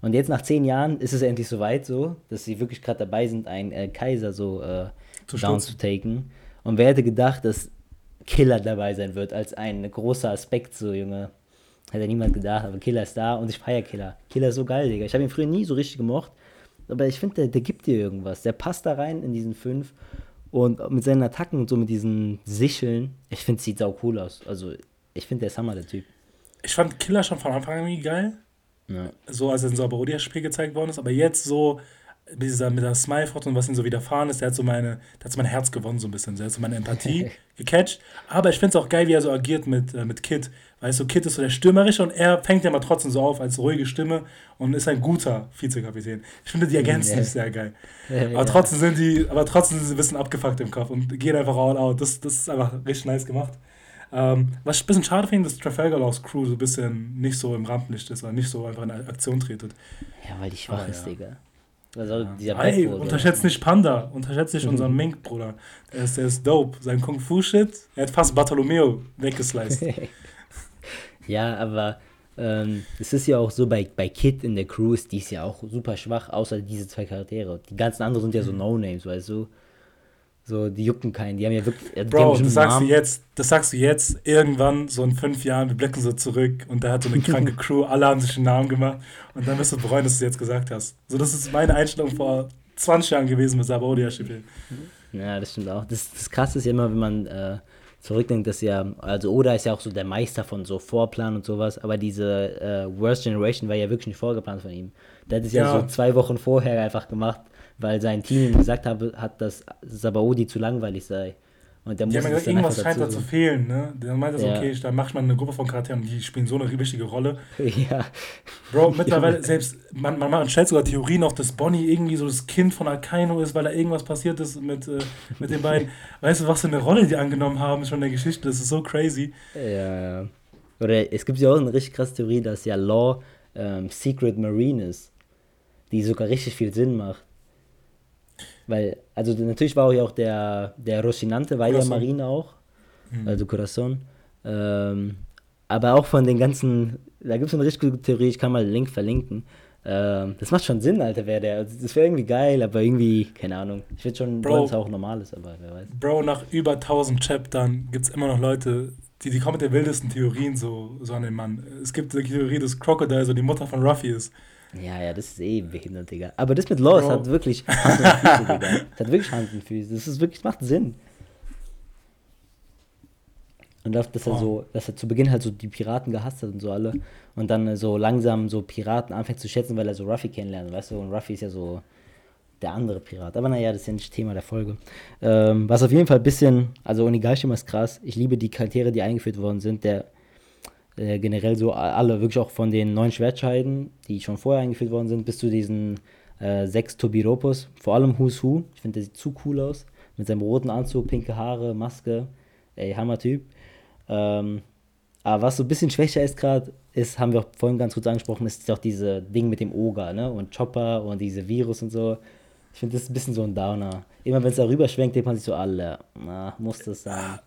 Und jetzt nach zehn Jahren ist es endlich soweit so, dass sie wirklich gerade dabei sind, einen äh, Kaiser so äh, Zu down stürzen. zu taken. Und wer hätte gedacht, dass Killer dabei sein wird als ein großer Aspekt, so Junge. Hätte niemand gedacht, aber Killer ist da und ich feiere Killer. Killer ist so geil, Digga. Ich habe ihn früher nie so richtig gemocht, aber ich finde, der, der gibt dir irgendwas. Der passt da rein in diesen fünf und mit seinen Attacken und so mit diesen Sicheln, ich finde, es sieht sau cool aus. Also, ich finde, der ist Hammer, der Typ. Ich fand Killer schon von Anfang an irgendwie geil, Ja. so als er in so einem Spiel gezeigt worden ist, aber jetzt so mit dieser mit der Smile-Foto und was ihm so widerfahren ist, der hat so meine, der hat so mein Herz gewonnen so ein bisschen, der hat so meine Empathie gecatcht, aber ich finde es auch geil, wie er so agiert mit, äh, mit Kid, weißt du, Kid ist so der Stürmerische und er fängt ja mal trotzdem so auf als ruhige Stimme und ist ein guter Vizekapitän. Ich finde, die ergänzen sich sehr geil. Aber trotzdem sind die, aber trotzdem sind sie ein bisschen abgefuckt im Kopf und gehen einfach all out. Das, das ist einfach richtig nice gemacht. Ähm, was ich ein bisschen schade finde, dass Trafalgar Laws Crew so ein bisschen nicht so im Rampenlicht ist oder nicht so einfach in Aktion tretet. Ja, weil die schwach ist, ja. Digga. Also, dieser Ey, Backbone, unterschätzt nicht Panda, unterschätzt nicht unseren Mink, Bruder. Der ist, der ist dope. Sein Kung-Fu-Shit, er hat fast Bartolomeo weggesliced. Ja, aber ähm, es ist ja auch so, bei, bei Kid in der Crew ist die ist ja auch super schwach, außer diese zwei Charaktere. Die ganzen anderen sind ja Mhm. so No-Names, weißt du? So, die jucken keinen. Die haben ja wirklich. Die Bro, das sagst du Namen. jetzt, das sagst du jetzt, irgendwann, so in fünf Jahren, wir blicken so zurück und der hat so eine kranke Crew, alle haben sich einen Namen gemacht und dann wirst du bereuen, dass du es jetzt gesagt hast. So, das ist meine Einstellung vor 20 Jahren gewesen mit Sabaudi Archipel. Ja, das stimmt auch. Das, das Krasse ist ja immer, wenn man äh, zurückdenkt, dass ja, also Oda ist ja auch so der Meister von so Vorplan und sowas, aber diese äh, Worst Generation war ja wirklich nicht vorgeplant von ihm. Der hat es ja, Ja. so zwei Wochen vorher einfach gemacht, weil sein Team ihm gesagt habe, hat, dass Sabaody zu langweilig sei. Und der Die haben ja das gesagt, dann irgendwas scheint da zu fehlen, ne? Der meinte so, Ja. okay, dann mach ich mal eine Gruppe von Charakteren, die spielen so eine wichtige Rolle. Ja, Bro, mittlerweile, selbst, man, man, man stellt sogar Theorien auf, dass Bonnie irgendwie so das Kind von Akaino ist, weil da irgendwas passiert ist mit, äh, mit den beiden. Weißt du, was für eine Rolle die angenommen haben schon in der Geschichte? Das ist so crazy. ja, ja. Oder es gibt ja auch eine richtig krasse Theorie, dass ja Law ähm, Secret Marine ist, die sogar richtig viel Sinn macht. Weil, also natürlich war ja auch der, der Rocinante, war ja Corazon. Marine auch, Mhm. also Corazon. Ähm, aber auch von den ganzen, da gibt es eine richtig gute Theorie, ich kann mal den Link verlinken. Ähm, das macht schon Sinn, Alter, wer der. Also, das wäre irgendwie geil, aber irgendwie, keine Ahnung. Ich würde schon dass es auch normal ist, aber wer weiß. Bro, nach über 1000 Chaptern gibt es immer noch Leute, die, die kommen mit den wildesten Theorien so, so an den Mann. Es gibt die Theorie, dass Crocodile so die Mutter von Ruffy ist. Ja, ja, das ist eh behindert, Digga. Aber das mit Bro. hat wirklich Hand und Füße, Digga. Das hat wirklich Hand und Füße. Das ist wirklich, macht Sinn. Und dass, dass er so, dass er zu Beginn halt so die Piraten gehasst hat und so alle. Und dann so langsam so Piraten anfängt zu schätzen, weil er so Ruffy kennenlernt, weißt du? Und Ruffy ist ja so der andere Pirat. Aber naja, das ist ja nicht Thema der Folge. Ähm, was auf jeden Fall ein bisschen, also Onigashima ist krass. Ich liebe die Charaktere, die eingeführt worden sind. Der äh, generell so alle, wirklich auch von den neun Schwertscheiden, die schon vorher eingeführt worden sind, bis zu diesen äh, sechs Tobiropos. Vor allem Who's Who. Ich finde, der sieht zu cool aus. Mit seinem roten Anzug, pinke Haare, Maske. Ey, Hammer-Typ. Ähm, aber was so ein bisschen schwächer ist gerade, ist, haben wir auch vorhin ganz kurz angesprochen, ist doch diese Ding mit dem Oger, ne? Und Chopper und diese Virus und so. Ich finde, das ist ein bisschen so ein Downer. Immer wenn es da rüberschwenkt, denkt man sich so, alle, na, muss das sein.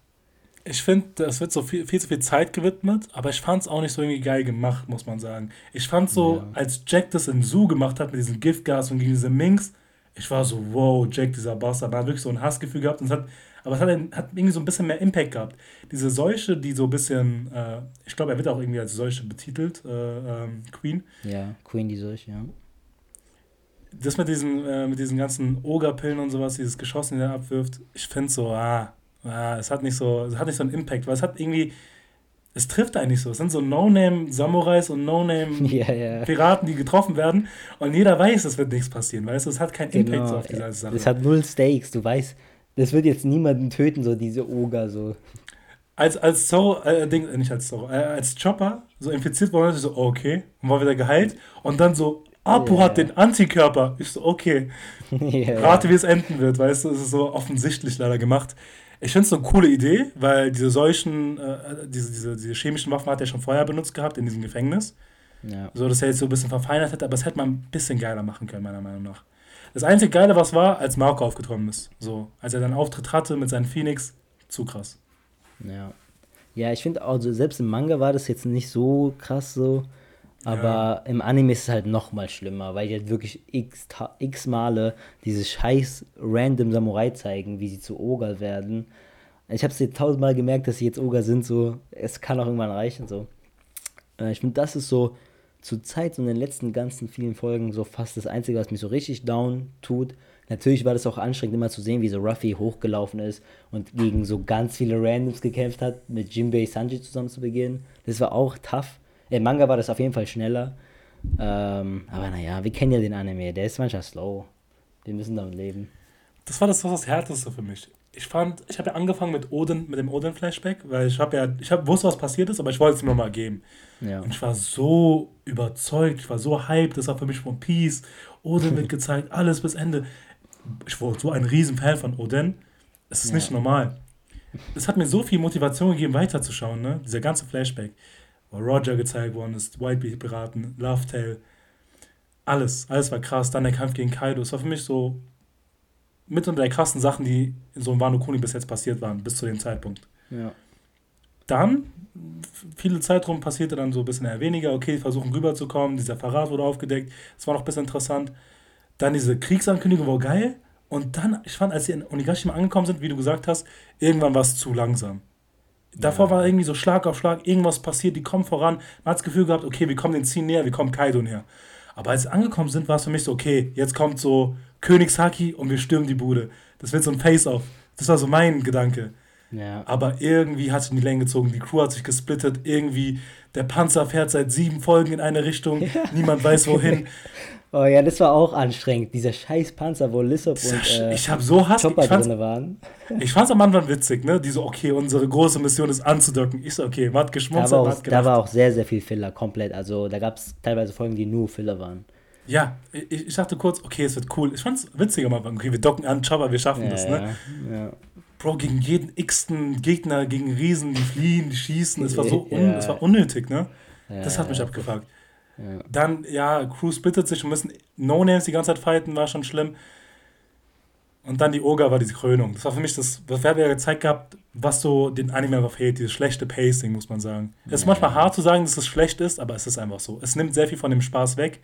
Ich finde, das wird so viel, viel zu viel Zeit gewidmet, aber ich fand es auch nicht so irgendwie geil gemacht, muss man sagen. Ich fand so, Ja. als Jack das in Zoo gemacht hat mit diesem Giftgas und gegen diese Minks, ich war so, wow, Jack, dieser Bastard. Man hat wirklich so ein Hassgefühl gehabt. Und es hat, aber es hat, hat irgendwie so ein bisschen mehr Impact gehabt. Diese Seuche, die so ein bisschen, äh, ich glaube, er wird auch irgendwie als Seuche betitelt, äh, ähm, Queen. Ja, Queen die solche, ja. Das mit diesen, äh, mit diesen ganzen Ogerpillen und sowas, dieses Geschoss, den er abwirft, ich finde so, ah, ah, es hat nicht so, es hat nicht so einen Impact, weil es hat irgendwie, es trifft eigentlich so. Es sind so No-Name-Samurais und No-Name-Piraten, die getroffen werden. Und jeder weiß, es wird nichts passieren, weißt du? Es hat keinen genau. Impact so auf diese Sache. Es hat null Stakes, du weißt, das wird jetzt niemanden töten, so diese Oger, so. Als, als Zorro, äh, Ding, nicht als Zorro, äh, als Chopper so infiziert wurde, ich so, okay, und war wieder geheilt. Und dann so, Apu yeah. hat den Antikörper. Ich so, okay. yeah. Rate, wie es enden wird, weißt du, es ist so offensichtlich leider gemacht. Ich finde es eine coole Idee, weil diese solchen, äh, diese, diese, diese chemischen Waffen hat er schon vorher benutzt gehabt in diesem Gefängnis. Ja. So, dass er jetzt so ein bisschen verfeinert hätte, aber es hätte man ein bisschen geiler machen können, meiner Meinung nach. Das einzige Geile, was war, als Marco aufgetroffen ist. So, als er dann Auftritt hatte mit seinen Phoenix, zu krass. Ja. Ja, ich finde also selbst im Manga war das jetzt nicht so krass so. Aber ja. im Anime ist es halt noch mal schlimmer, weil die halt wirklich x, x Male diese scheiß random Samurai zeigen, wie sie zu Oger werden. Ich habe es jetzt tausendmal gemerkt, dass sie jetzt Oger sind, so, es kann auch irgendwann reichen, so. Äh, ich finde, das ist so zur Zeit, so in den letzten ganzen vielen Folgen, so fast das Einzige, was mich so richtig down tut. Natürlich war das auch anstrengend, immer zu sehen, wie so Ruffy hochgelaufen ist und gegen so ganz viele Randoms gekämpft hat, mit Jinbei Sanji zusammen zu beginnen. Das war auch tough. Im Manga war das auf jeden Fall schneller. Ähm, aber naja, wir kennen ja den Anime, der ist manchmal slow. Wir müssen damit leben. Das war das, das, das Härteste für mich. Ich fand, ich habe ja angefangen mit Odin, mit dem Odin-Flashback, weil ich habe ja, ich hab, wusste, was passiert ist, aber ich wollte es mir mal geben. Ja. Und ich war so überzeugt, ich war so hyped, das war für mich von Peace. Odin wird gezeigt, alles bis Ende. Ich war so ein riesen Fan von Odin. Es ist ja. nicht normal. Es hat mir so viel Motivation gegeben, weiterzuschauen, ne? Dieser ganze Flashback wo Roger gezeigt worden ist, Whitebeard-Piraten, Love Tale, alles, alles war krass. Dann der Kampf gegen Kaido. Es war für mich so mit unter der krassen Sachen, die in so einem Wano Kuni bis jetzt passiert waren, bis zu dem Zeitpunkt. Ja. Dann, viele Zeit rum passierte dann so ein bisschen eher weniger. Okay, versuchen rüberzukommen. Dieser Verrat wurde aufgedeckt. Das war noch ein bisschen interessant. Dann diese Kriegsankündigung war geil. Und dann, ich fand, als sie in Onigashima angekommen sind, wie du gesagt hast, irgendwann war es zu langsam. Davor ja. war irgendwie so Schlag auf Schlag, irgendwas passiert, die kommen voran. Man hat das Gefühl gehabt, okay, wir kommen den Ziel näher, wir kommen Kaido näher. Aber als sie angekommen sind, war es für mich so, okay, jetzt kommt so Königshaki und wir stürmen die Bude. Das wird so ein Face-Off. Das war so mein Gedanke. Ja. Aber irgendwie hat sich in die Länge gezogen, die Crew hat sich gesplittet, irgendwie der Panzer fährt seit sieben Folgen in eine Richtung, ja. niemand weiß wohin. Oh ja, das war auch anstrengend. Dieser scheiß Panzer, wo Lissop und äh, ich hab so Hass, Chopper drin waren. Ich fand's am Anfang witzig, ne? Die so, okay, unsere große Mission ist anzudocken. Ich so, okay, man hat geschmunzelt, da war, auch, da war auch sehr, sehr viel Filler, komplett. Also da gab es teilweise Folgen, die nur Filler waren. Ja, ich, ich dachte kurz, okay, es wird cool. Ich fand's witziger am Anfang. Okay, wir docken an, Chopper, wir schaffen ja, das, ne? Ja. Bro, gegen jeden x-ten Gegner, gegen Riesen, die fliehen, die schießen. Es war so un es war unnötig, ne? das hat mich abgefuckt. Dann, ja, Crew splittet sich und müssen No-Names die ganze Zeit fighten, war schon schlimm. Und dann die Oga war diese Krönung. Das war für mich das, das wäre ja gezeigt gehabt, was so den Anime einfach fehlt, dieses schlechte Pacing, muss man sagen. Es ist manchmal hart zu sagen, dass es schlecht ist, aber es ist einfach so. Es nimmt sehr viel von dem Spaß weg,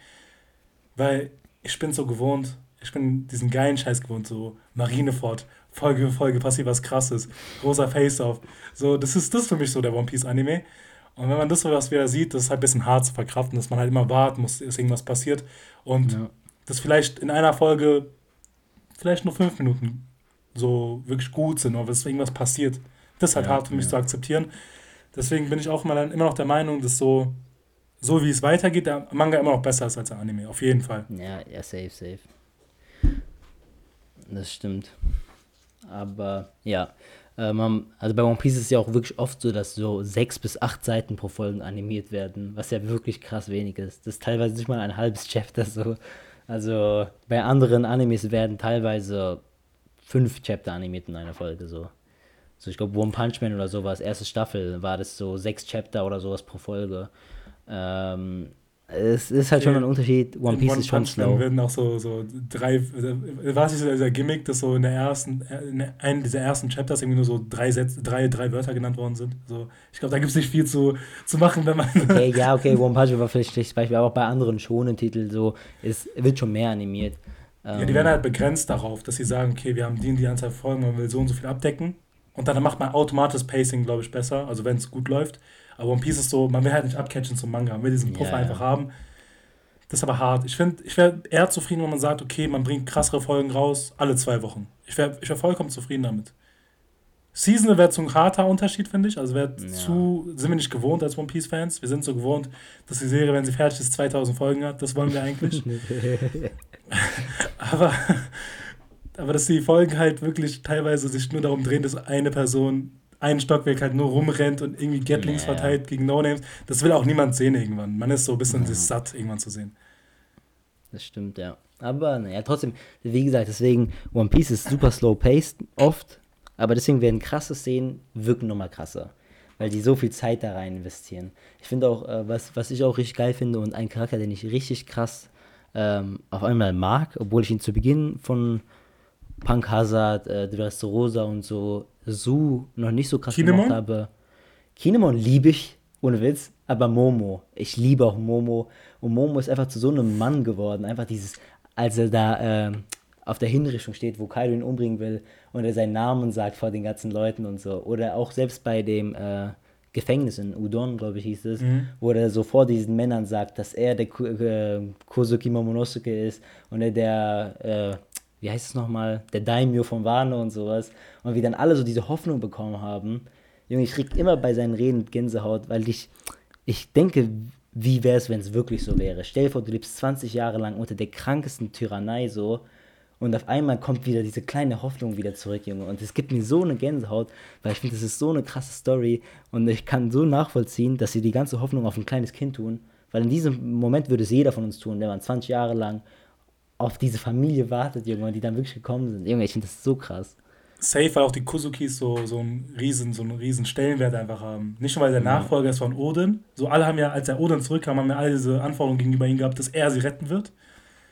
weil ich bin so gewohnt, ich bin diesen geilen Scheiß gewohnt, so Marineford, Folge für Folge passiert was krasses, großer Face-Off. So, das ist das für mich so der One Piece Anime. Und wenn man das so was wieder sieht, das ist halt ein bisschen hart zu verkraften, dass man halt immer warten muss, dass irgendwas passiert. Und ja. das vielleicht in einer Folge vielleicht nur fünf Minuten so wirklich gut sind oder dass irgendwas passiert. Das ist halt ja, hart für mich ja. zu akzeptieren. Deswegen bin ich auch immer, immer noch der Meinung, dass so, so wie es weitergeht, der Manga immer noch besser ist als der Anime. Auf jeden Fall. Ja, ja, safe, safe. Das stimmt. Aber ja, ähm, also bei One Piece ist es ja auch wirklich oft so, dass so sechs bis acht Seiten pro Folge animiert werden, was ja wirklich krass wenig ist. Das ist teilweise nicht mal ein halbes Chapter so. Also bei anderen Animes werden teilweise fünf Chapter animiert in einer Folge so. So, ich glaube, One Punch Man oder sowas, erste Staffel, war das so sechs Chapter oder sowas pro Folge. Ähm, es ist halt schon ein Unterschied. One Piece ist schon slow. Dann werden auch so, so drei, was ist dieser Gimmick, dass so in der ersten, in einem dieser ersten Chapters irgendwie nur so drei Sätze, drei, drei Wörter genannt worden sind. So, ich glaube, da gibt es nicht viel zu, zu machen, wenn man. Okay, ja, okay, One Punch war vielleicht schlechtes Beispiel, aber auch bei anderen schonen Titeln so, es wird schon mehr animiert. Ja, die werden halt begrenzt darauf, dass sie sagen, okay, wir haben die, die Anzahl Folgen, man will so und so viel abdecken. Und dann macht man automatisch Pacing, glaube ich, besser, also wenn es gut läuft. Aber One Piece ist so, man will halt nicht abcatchen zum Manga, man will diesen Puffer yeah. einfach haben. Das ist aber hart. Ich finde, ich wäre eher zufrieden, wenn man sagt, okay, man bringt krassere Folgen raus, alle zwei Wochen. Ich wäre ich wär vollkommen zufrieden damit. Seasonal wäre zu ein harter Unterschied, finde ich. Also wäre ja. zu, sind wir nicht gewohnt als One Piece Fans. Wir sind so gewohnt, dass die Serie, wenn sie fertig ist, 2000 Folgen hat. Das wollen wir eigentlich. aber, aber dass die Folgen halt wirklich teilweise sich nur darum drehen, dass eine Person ein Stockwerk halt nur rumrennt und irgendwie Gatlings ja. verteilt gegen No-Names. Das will auch niemand sehen irgendwann. Man ist so ein bisschen ja. satt, irgendwann zu sehen. Das stimmt, ja. Aber naja, trotzdem, wie gesagt, deswegen, One Piece ist super slow paced, oft. Aber deswegen werden krasse Szenen wirken nochmal krasser. Weil die so viel Zeit da rein investieren. Ich finde auch, äh, was, was ich auch richtig geil finde und ein Charakter, den ich richtig krass ähm, auf einmal mag, obwohl ich ihn zu Beginn von Punk Hazard, äh, Rosa und so, Su noch nicht so krass Kinemon? gemacht habe. Kinemon liebe ich, ohne Witz, aber Momo. Ich liebe auch Momo. Und Momo ist einfach zu so einem Mann geworden. Einfach dieses, als er da äh, auf der Hinrichtung steht, wo Kaido ihn umbringen will und er seinen Namen sagt vor den ganzen Leuten und so. Oder auch selbst bei dem äh, Gefängnis in Udon, glaube ich, hieß es, mhm. wo er so vor diesen Männern sagt, dass er der äh, Kosuki Momonosuke ist und er der, äh, wie heißt es nochmal, der Daimyo von Wano und sowas. Und wie dann alle so diese Hoffnung bekommen haben. Junge, ich krieg immer bei seinen Reden Gänsehaut, weil ich, ich denke, wie wäre es, wenn es wirklich so wäre? Stell dir vor, du lebst 20 Jahre lang unter der krankesten Tyrannei so und auf einmal kommt wieder diese kleine Hoffnung wieder zurück, Junge. Und es gibt mir so eine Gänsehaut, weil ich finde, das ist so eine krasse Story. Und ich kann so nachvollziehen, dass sie die ganze Hoffnung auf ein kleines Kind tun. Weil in diesem Moment würde es jeder von uns tun, der man 20 Jahre lang auf diese Familie wartet, Junge, die dann wirklich gekommen sind. Junge, ich finde das so krass. Safe, weil auch die Kusukis so, so, einen riesen, so einen riesen Stellenwert einfach haben. Nicht nur, weil der Nachfolger ist von Odin. So alle haben ja, als der Odin zurückkam, haben ja alle diese Anforderungen gegenüber ihm gehabt, dass er sie retten wird.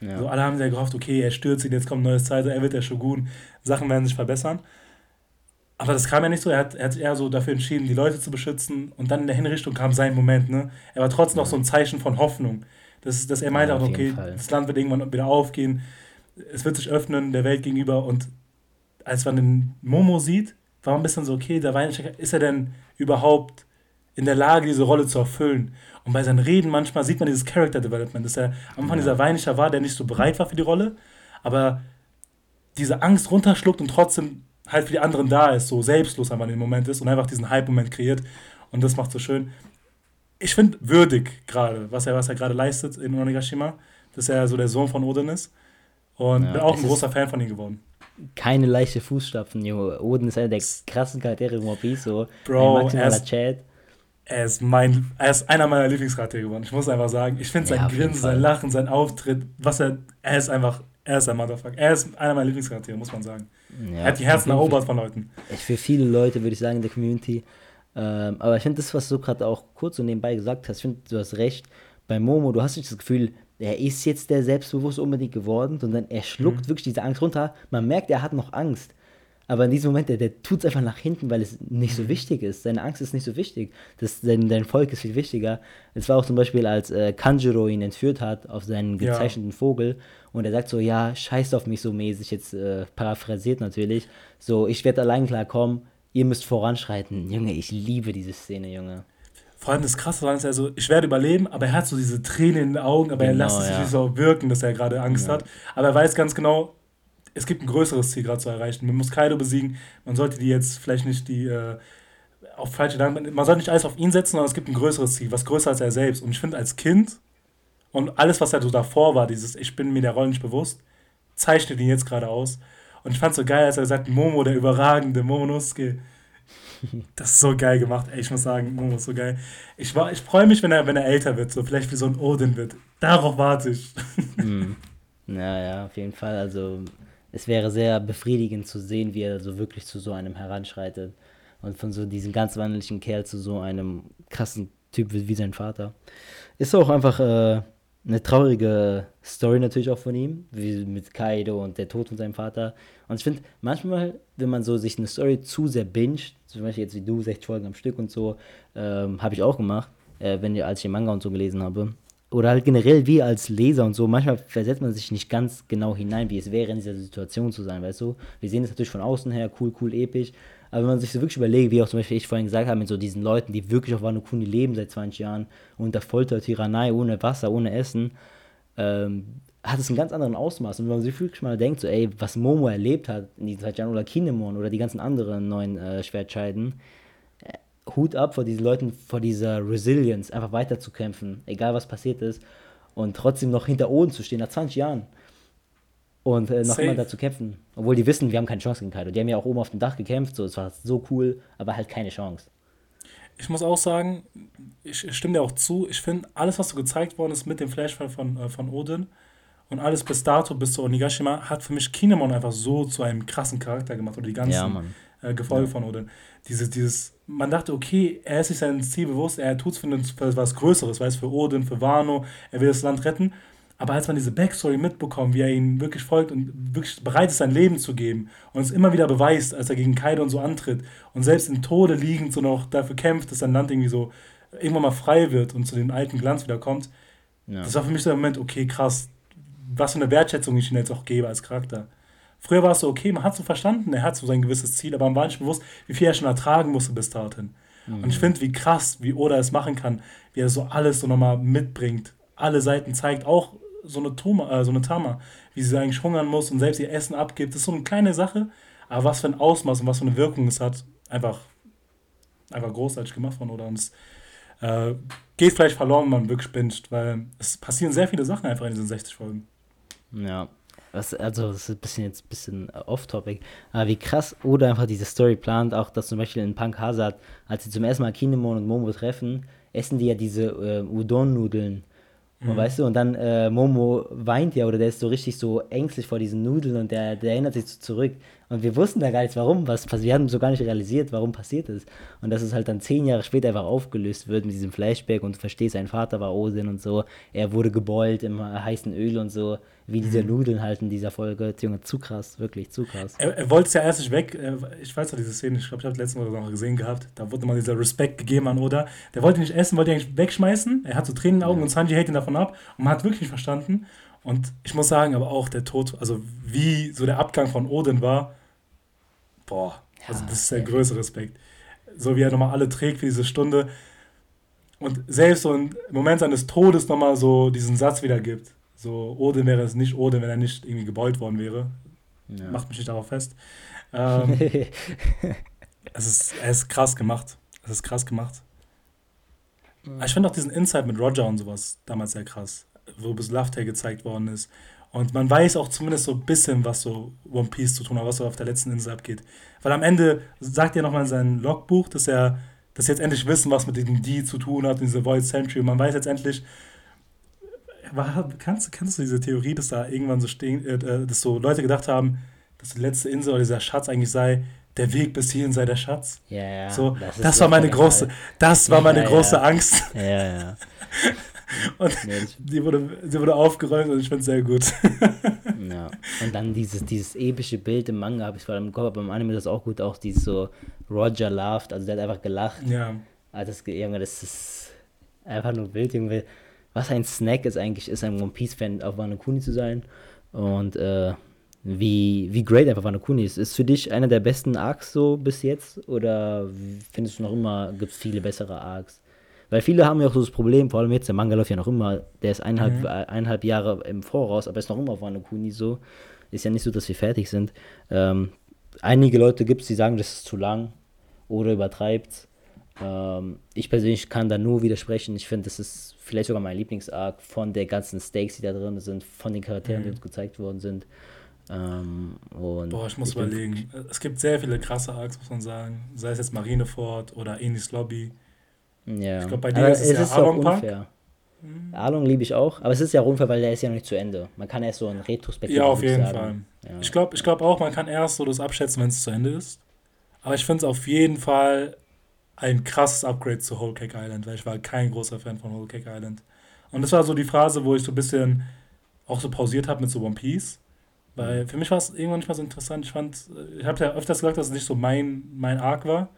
Ja. So, alle haben ja gehofft, okay, er stürzt ihn, jetzt kommt ein neues Zeitalter, er wird der Shogun, Sachen werden sich verbessern. Aber das kam ja nicht so, er hat, er hat eher so dafür entschieden, die Leute zu beschützen und dann in der Hinrichtung kam sein Moment, ne? Er war trotzdem noch so ein Zeichen von Hoffnung. Das, dass er meinte ja, auch, okay, das Land wird irgendwann wieder aufgehen, es wird sich öffnen der Welt gegenüber und als man den Momo sieht, war man ein bisschen so, okay, der Weinstecker, ist er denn überhaupt in der Lage, diese Rolle zu erfüllen? Und bei seinen Reden manchmal sieht man dieses Character Development, dass er am Anfang ja. dieser Weinischer war, der nicht so bereit war für die Rolle, aber diese Angst runterschluckt und trotzdem halt für die anderen da ist, so selbstlos einfach in dem Moment ist und einfach diesen Hype-Moment kreiert. Und das macht so schön. Ich finde würdig gerade, was er, was er gerade leistet in Onigashima, dass er so der Sohn von Odin ist. Und ja, bin auch ein großer Fan von ihm geworden. Keine leichte Fußstapfen, Junge. Odin ist einer der krassen Charaktere im One Piece, so Bro, ein maximaler Chat er ist, mein, er ist einer meiner Lieblingscharaktere geworden. Ich muss einfach sagen, ich finde sein ja, Grinsen, sein Lachen, sein Auftritt, was er, er ist einfach, er ist ein Motherfucker. Er ist einer meiner Lieblingscharaktere, muss man sagen. Ja, er hat die Herzen erobert von Leuten. Für viele Leute würde ich sagen in der Community. Ähm, aber ich finde das, was du gerade auch kurz und nebenbei gesagt hast, ich finde, du hast recht. Bei Momo, du hast nicht das Gefühl, er ist jetzt der selbstbewusst unbedingt geworden, sondern er schluckt mhm. wirklich diese Angst runter. Man merkt, er hat noch Angst. Aber in diesem Moment, der, der tut es einfach nach hinten, weil es nicht so wichtig ist. Seine Angst ist nicht so wichtig. Das, sein, dein Volk ist viel wichtiger. Es war auch zum Beispiel, als äh, Kanjiro ihn entführt hat auf seinen gezeichneten ja. Vogel und er sagt so, ja, scheiß auf mich so mäßig, jetzt äh, paraphrasiert natürlich. So, ich werde allein klarkommen, ihr müsst voranschreiten. Junge, ich liebe diese Szene, Junge. Vor allem das Krasse war, er so, ich werde überleben, aber er hat so diese Tränen in den Augen, aber genau, er lässt es ja. nicht so wirken, dass er gerade Angst ja. hat. Aber er weiß ganz genau, es gibt ein größeres Ziel gerade zu erreichen. Man muss Kaido besiegen. Man sollte die jetzt vielleicht nicht die äh, auf falsche Gedanken. Man sollte nicht alles auf ihn setzen, sondern es gibt ein größeres Ziel, was größer als er selbst. Und ich finde, als Kind und alles, was er so davor war, dieses Ich bin mir der Rolle nicht bewusst, zeichnet ihn jetzt gerade aus. Und ich fand so geil, als er sagt, Momo, der überragende Momonosuke. Das ist so geil gemacht. Ey, ich muss sagen, Momo ist so geil. Ich, ich freue mich, wenn er, wenn er älter wird, so vielleicht wie so ein Odin wird. Darauf warte ich. Hm. Ja, ja, auf jeden Fall. Also es wäre sehr befriedigend zu sehen, wie er so wirklich zu so einem heranschreitet. Und von so diesem ganz wandelnden Kerl zu so einem krassen Typ wie sein Vater. Ist auch einfach äh, eine traurige Story natürlich auch von ihm, wie mit Kaido und der Tod von seinem Vater. Und ich finde, manchmal, wenn man so sich eine Story zu sehr binget, zum Beispiel jetzt wie du, 60 Folgen am Stück und so, ähm, habe ich auch gemacht, äh, wenn als ich den Manga und so gelesen habe, oder halt generell wir als Leser und so, manchmal versetzt man sich nicht ganz genau hinein, wie es wäre, in dieser Situation zu sein, weißt du? Wir sehen es natürlich von außen her, cool, cool, episch, aber wenn man sich so wirklich überlegt, wie auch zum Beispiel ich vorhin gesagt habe, mit so diesen Leuten, die wirklich auf Wano Kuni leben seit 20 Jahren, unter Folter, Tyrannei, ohne Wasser, ohne Essen, ähm, hat es einen ganz anderen Ausmaß. Und wenn man sich wirklich mal denkt, so, ey, was Momo erlebt hat in diesen Jahren oder Kinemon oder die ganzen anderen neuen äh, Schwertscheiden, äh, Hut ab vor diesen Leuten, vor dieser Resilience, einfach weiterzukämpfen, egal was passiert ist, und trotzdem noch hinter Oden zu stehen nach 20 Jahren und äh, noch Safe. immer dazu kämpfen. Obwohl die wissen, wir haben keine Chance gegen Kaido. Die haben ja auch oben auf dem Dach gekämpft, so, es war so cool, aber halt keine Chance. Ich muss auch sagen, ich, ich stimme dir auch zu, ich finde, alles, was so gezeigt worden ist mit dem Flashfall von, äh, von Odin und alles bis dato, bis zu Onigashima, hat für mich Kinemon einfach so zu einem krassen Charakter gemacht oder die ganzen ja, äh, Gefolge ja. von Odin. Dieses, dieses, man dachte, okay, er ist sich sein Ziel bewusst, er tut es für, für was Größeres, weiß für Odin, für Wano, er will das Land retten aber als man diese Backstory mitbekommt, wie er ihnen wirklich folgt und wirklich bereit ist, sein Leben zu geben und es immer wieder beweist, als er gegen Kaido und so antritt und selbst im Tode liegend so noch dafür kämpft, dass sein Land irgendwie so irgendwann mal frei wird und zu dem alten Glanz wieder kommt, ja. das war für mich so der Moment, okay, krass, was für eine Wertschätzung ich ihm jetzt auch gebe als Charakter. Früher war es so, okay, man hat so verstanden, er hat so sein gewisses Ziel, aber man war nicht bewusst, wie viel er schon ertragen musste bis dahin. Mhm. Und ich finde, wie krass, wie Oda es machen kann, wie er so alles so nochmal mitbringt, alle Seiten zeigt, auch so eine, Toma, äh, so eine Tama, wie sie eigentlich hungern muss und selbst ihr Essen abgibt. Das ist so eine kleine Sache, aber was für ein Ausmaß und was für eine Wirkung es hat, einfach, einfach großartig gemacht von oder uns. Äh, geht vielleicht verloren, wenn man wirklich binscht, weil es passieren sehr viele Sachen einfach in diesen 60 Folgen. Ja, was, also das ist ein bisschen jetzt ein bisschen off-topic, aber wie krass Oda einfach diese Story plant, auch dass zum Beispiel in Punk Hazard, als sie zum ersten Mal Kinemon und Momo treffen, essen die ja diese äh, Udon-Nudeln Mhm. weißt du, und dann äh, Momo weint ja oder der ist so richtig so ängstlich vor diesen Nudeln und der, der erinnert sich so zurück. Und wir wussten da gar nichts, warum, was passiert. Wir haben so gar nicht realisiert, warum passiert ist. Und dass es halt dann zehn Jahre später einfach aufgelöst wird mit diesem Flashback und du verstehst, sein Vater war Odin und so. Er wurde gebeult im heißen Öl und so. Wie diese mhm. Nudeln halt in dieser Folge. Junge, zu krass, wirklich zu krass. Er, er wollte es ja erst nicht weg. Ich weiß noch diese Szene, ich glaube, ich habe letztes Mal noch gesehen gehabt. Da wurde mal dieser Respekt gegeben an Oda. Der wollte nicht essen, wollte ihn eigentlich wegschmeißen. Er hat so Tränen in den Augen ja. und Sanji hält ihn davon ab. Und man hat wirklich nicht verstanden. Und ich muss sagen, aber auch der Tod, also wie so der Abgang von Odin war, boah, also das ist der größte Respekt. So wie er nochmal alle trägt für diese Stunde und selbst so im Moment seines Todes nochmal so diesen Satz wiedergibt. So, Odin wäre es nicht Odin, wenn er nicht irgendwie gebeut worden wäre. Ja. Macht mich nicht darauf fest. Ähm, es, ist, es ist krass gemacht. Es ist krass gemacht. Mhm. Ich finde auch diesen Insight mit Roger und sowas damals sehr krass, wo bis Love Tale gezeigt worden ist. Und man weiß auch zumindest so ein bisschen, was so One Piece zu tun hat, was so auf der letzten Insel abgeht. Weil am Ende sagt er nochmal in seinem Logbuch, dass er, dass jetzt endlich wissen, was mit diesem D zu tun hat, diese Void Century. Und man weiß jetzt endlich, war, kannst, kennst du diese Theorie, dass da irgendwann so stehen, äh, äh, dass so Leute gedacht haben, dass die letzte Insel oder dieser Schatz eigentlich sei, der Weg bis hierhin sei der Schatz. Ja, ja. So, das, das war meine große, das war meine ja, große ja. Angst. Ja, ja. Und nee, die, wurde, die wurde aufgeräumt und ich finde es sehr gut. ja. Und dann dieses, dieses epische Bild im Manga habe ich vor allem im Kopf, aber im Anime das auch gut, auch dieses so Roger laughed, also der hat einfach gelacht. Ja. Also das, Junge, das ist einfach nur wild, irgendwie. Was ein Snack ist eigentlich, ist ein One Piece-Fan auf Wano Kuni zu sein. Und äh, wie, wie great einfach Wano Kuni ist. Ist für dich einer der besten Arcs so bis jetzt? Oder findest du noch immer, gibt es viele bessere Arcs? Weil viele haben ja auch so das Problem, vor allem jetzt, der Manga läuft ja noch immer, der ist eineinhalb, mhm. eineinhalb Jahre im Voraus, aber ist noch immer auf Wano Kuni so. Ist ja nicht so, dass wir fertig sind. Ähm, einige Leute gibt es, die sagen, das ist zu lang oder übertreibt ähm, ich persönlich kann da nur widersprechen. Ich finde, das ist vielleicht sogar mein Lieblingsarc von der ganzen Stakes, die da drin sind, von den Charakteren, mhm. die uns gezeigt worden sind. Ähm, Boah, ich muss ich überlegen. Es gibt sehr viele krasse Arcs, muss man sagen. Sei es jetzt Marineford oder Enis Lobby. Ja. Ich glaube, bei dir ist es, es ja Arlong Park. Mhm. Arlong liebe ich auch, aber es ist ja unfair, weil der ist ja noch nicht zu Ende. Man kann erst so ein Retrospektiv Ja, auf jeden sagen. Fall. Ja. Ich glaube ich glaub auch, man kann erst so das abschätzen, wenn es zu Ende ist. Aber ich finde es auf jeden Fall ein krasses Upgrade zu Whole Cake Island, weil ich war kein großer Fan von Whole Cake Island. Und das war so die Phase, wo ich so ein bisschen auch so pausiert habe mit so One Piece. Weil für mich war es irgendwann nicht mal so interessant. Ich fand, ich habe ja öfters gesagt, dass es nicht so mein, mein Arc war.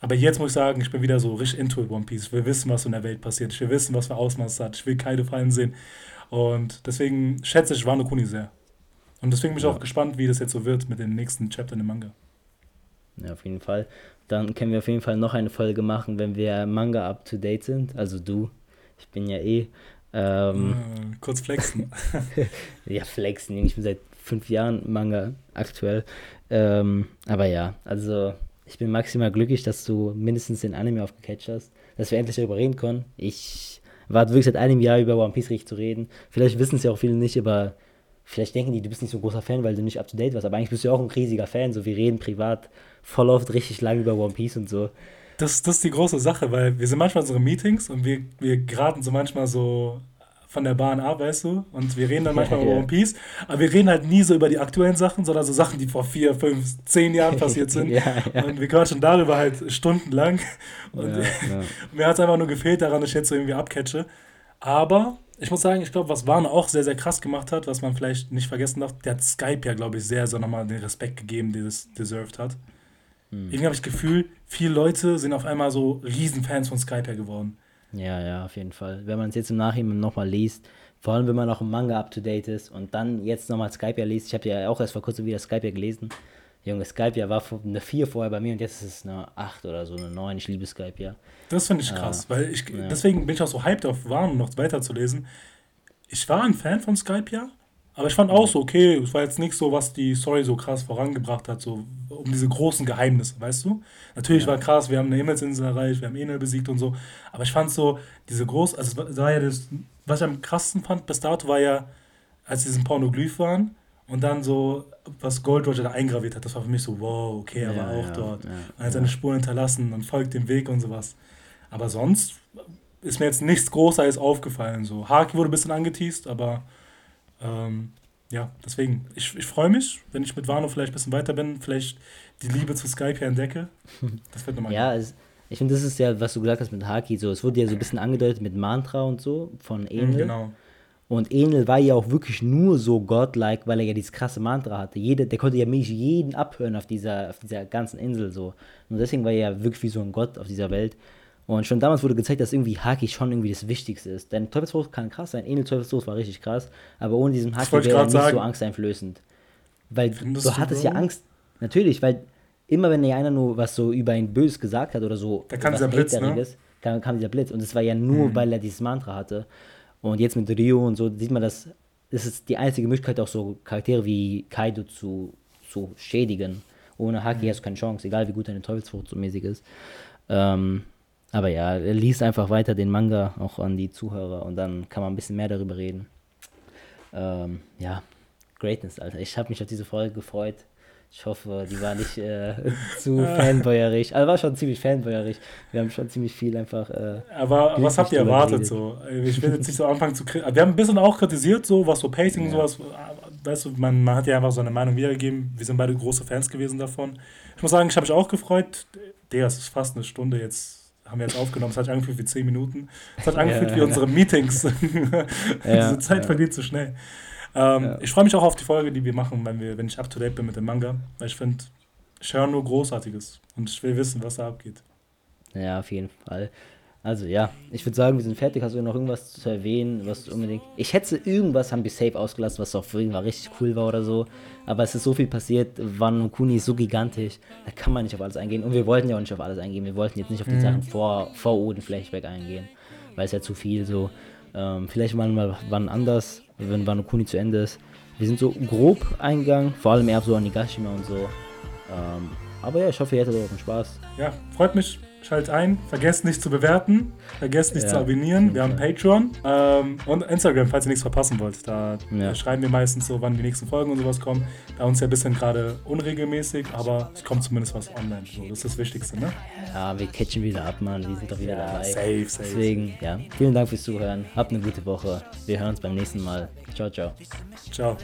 Aber jetzt muss ich sagen, ich bin wieder so richtig into One Piece. Ich will wissen, was in der Welt passiert. Ich will wissen, was für Ausmaß hat. Ich will keine Fallen sehen. Und deswegen schätze ich Wano Kuni sehr. Und deswegen bin ich ja. auch gespannt, wie das jetzt so wird mit den nächsten Chaptern im Manga. Ja, auf jeden Fall. Dann können wir auf jeden Fall noch eine Folge machen, wenn wir Manga up to date sind. Also du. Ich bin ja eh. Ähm, äh, kurz flexen. ja, flexen. Ich bin seit fünf Jahren Manga aktuell. Ähm, aber ja, also ich bin maximal glücklich, dass du mindestens den Anime aufgecatcht hast, dass wir endlich darüber reden können. Ich warte wirklich seit einem Jahr über One Piece richtig zu reden. Vielleicht wissen es ja auch viele nicht, aber vielleicht denken die, du bist nicht so ein großer Fan, weil du nicht up to date warst. Aber eigentlich bist du ja auch ein riesiger Fan. So, wir reden privat voll oft richtig lang über One Piece und so. Das, das ist die große Sache, weil wir sind manchmal in unseren Meetings und wir, wir geraten so manchmal so von der Bahn ab, weißt du? Und wir reden dann manchmal ja, über One Piece, aber wir reden halt nie so über die aktuellen Sachen, sondern so Sachen, die vor vier, fünf, zehn Jahren passiert sind. ja, ja. Und wir quatschen darüber halt stundenlang. Und mir hat es einfach nur gefehlt daran, dass ich jetzt so irgendwie abcatche. Aber ich muss sagen, ich glaube, was Warne auch sehr, sehr krass gemacht hat, was man vielleicht nicht vergessen darf, der hat Skype ja, glaube ich, sehr, sehr nochmal den Respekt gegeben, den es deserved hat. Hm. Irgendwie habe ich das Gefühl, viele Leute sind auf einmal so Riesenfans von Skype ja geworden. Ja, ja, auf jeden Fall. Wenn man es jetzt im Nachhinein nochmal liest, vor allem wenn man noch im Manga up to date ist und dann jetzt nochmal Skype ja liest. Ich habe ja auch erst vor kurzem wieder Skype ja gelesen. Junge, Skype ja war eine 4 vorher bei mir und jetzt ist es eine 8 oder so, eine 9. Ich liebe Skype ja. Das finde ich krass, äh, weil ich, ja. deswegen bin ich auch so hyped auf Warnen noch weiterzulesen. Ich war ein Fan von Skype ja, aber ich fand auch so, okay, es war jetzt nicht so, was die Story so krass vorangebracht hat, so um diese großen Geheimnisse, weißt du? Natürlich ja. war krass, wir haben eine Himmelsinsel erreicht, wir haben Enel besiegt und so, aber ich fand so, diese groß, also es war ja das, was ich am krassesten fand bis dato war ja, als sie diesen Pornoglyph waren und dann so, was Gold Roger da eingraviert hat, das war für mich so, wow, okay, er ja, war auch ja, dort. Ja, er hat seine Spuren hinterlassen und folgt dem Weg und sowas. Aber sonst ist mir jetzt nichts Großartiges aufgefallen. So. Haki wurde ein bisschen angeteased, aber ähm, ja, deswegen, ich, ich freue mich, wenn ich mit Wano vielleicht ein bisschen weiter bin, vielleicht die Liebe zu Skype hier entdecke. Das wird nochmal. ja, es, ich finde, das ist ja, was du gesagt hast mit Haki, so, es wurde ja so ein bisschen angedeutet mit Mantra und so von Enel. Mhm, genau. Und Enel war ja auch wirklich nur so godlike, weil er ja dieses krasse Mantra hatte. Jeder, der konnte ja mich jeden abhören auf dieser, auf dieser ganzen Insel so. Und deswegen war er ja wirklich wie so ein Gott auf dieser Welt. Und schon damals wurde gezeigt, dass irgendwie Haki schon irgendwie das Wichtigste ist. Denn Teufelsfrucht kann krass sein, Enel Teufelsfrucht war richtig krass, aber ohne diesen Haki wäre er nicht sagen. so angsteinflößend. Weil Findest du hattest ja Angst, natürlich, weil immer wenn ja einer nur was so über ihn bös gesagt hat oder so, da kam dieser Blitz, ne? kam, kam dieser Blitz. Und es war ja nur, mhm. weil er dieses Mantra hatte. Und jetzt mit Rio und so sieht man, dass das ist die einzige Möglichkeit, auch so Charaktere wie Kaido zu, zu schädigen. Ohne Haki mhm. hast du keine Chance, egal wie gut deine Teufelsfrucht so mäßig ist. Ähm, aber ja, liest einfach weiter den Manga auch an die Zuhörer und dann kann man ein bisschen mehr darüber reden. Ähm, ja, Greatness, Alter. Ich habe mich auf diese Folge gefreut. Ich hoffe, die war nicht äh, zu fanboyerig. Also war schon ziemlich fanboyerig. Wir haben schon ziemlich viel einfach. Äh, Aber was habt ihr erwartet so? Ich will jetzt nicht so anfangen zu kritisieren. Wir haben ein bisschen auch kritisiert, so was so Pacing ja. und sowas. Weißt du, man, man hat ja einfach so eine Meinung wiedergegeben. Wir sind beide große Fans gewesen davon. Ich muss sagen, ich habe mich auch gefreut. Der ist fast eine Stunde jetzt haben wir jetzt aufgenommen. Es hat angefühlt wie zehn Minuten. Es hat angefühlt ja, wie unsere Meetings. Diese Zeit vergeht zu so schnell. Ähm, ich freue mich auch auf die Folge, die wir machen, wenn, wir, wenn ich up to date bin mit dem Manga. Weil ich finde, ich höre nur Großartiges. Und ich will wissen, was da abgeht. Ja, auf jeden Fall. Also ja, ich würde sagen, wir sind fertig. Hast du noch irgendwas zu erwähnen, was du unbedingt. Ich hätte irgendwas haben wir safe ausgelassen, was auch für ihn war richtig cool war oder so. Aber es ist so viel passiert. Wano Kuni ist so gigantisch, da kann man nicht auf alles eingehen. Und wir wollten ja auch nicht auf alles eingehen. Wir wollten jetzt nicht auf die mhm. Sachen vor, vor Oden Flashback eingehen, weil es ja zu viel so. Ähm, vielleicht mal, mal wann anders, wenn Wano Kuni zu Ende ist. Wir sind so grob eingegangen, vor allem eher so an Nigashima und so. Ähm, aber ja, ich hoffe, ihr hattet auch Spaß. Ja, freut mich. Schalt ein, vergesst nicht zu bewerten, vergesst nicht ja, zu abonnieren. Wir haben Patreon ähm, und Instagram, falls ihr nichts verpassen wollt. Da ja. schreiben wir meistens so, wann die nächsten Folgen und sowas kommen. Bei uns ja ein bisschen gerade unregelmäßig, aber es kommt zumindest was online. So, das ist das Wichtigste, ne? Ja, wir catchen wieder ab, Mann. Wir sind doch wieder ja, dabei. Safe, safe. Deswegen, ja, vielen Dank fürs Zuhören. Habt eine gute Woche. Wir hören uns beim nächsten Mal. Ciao, ciao. Ciao.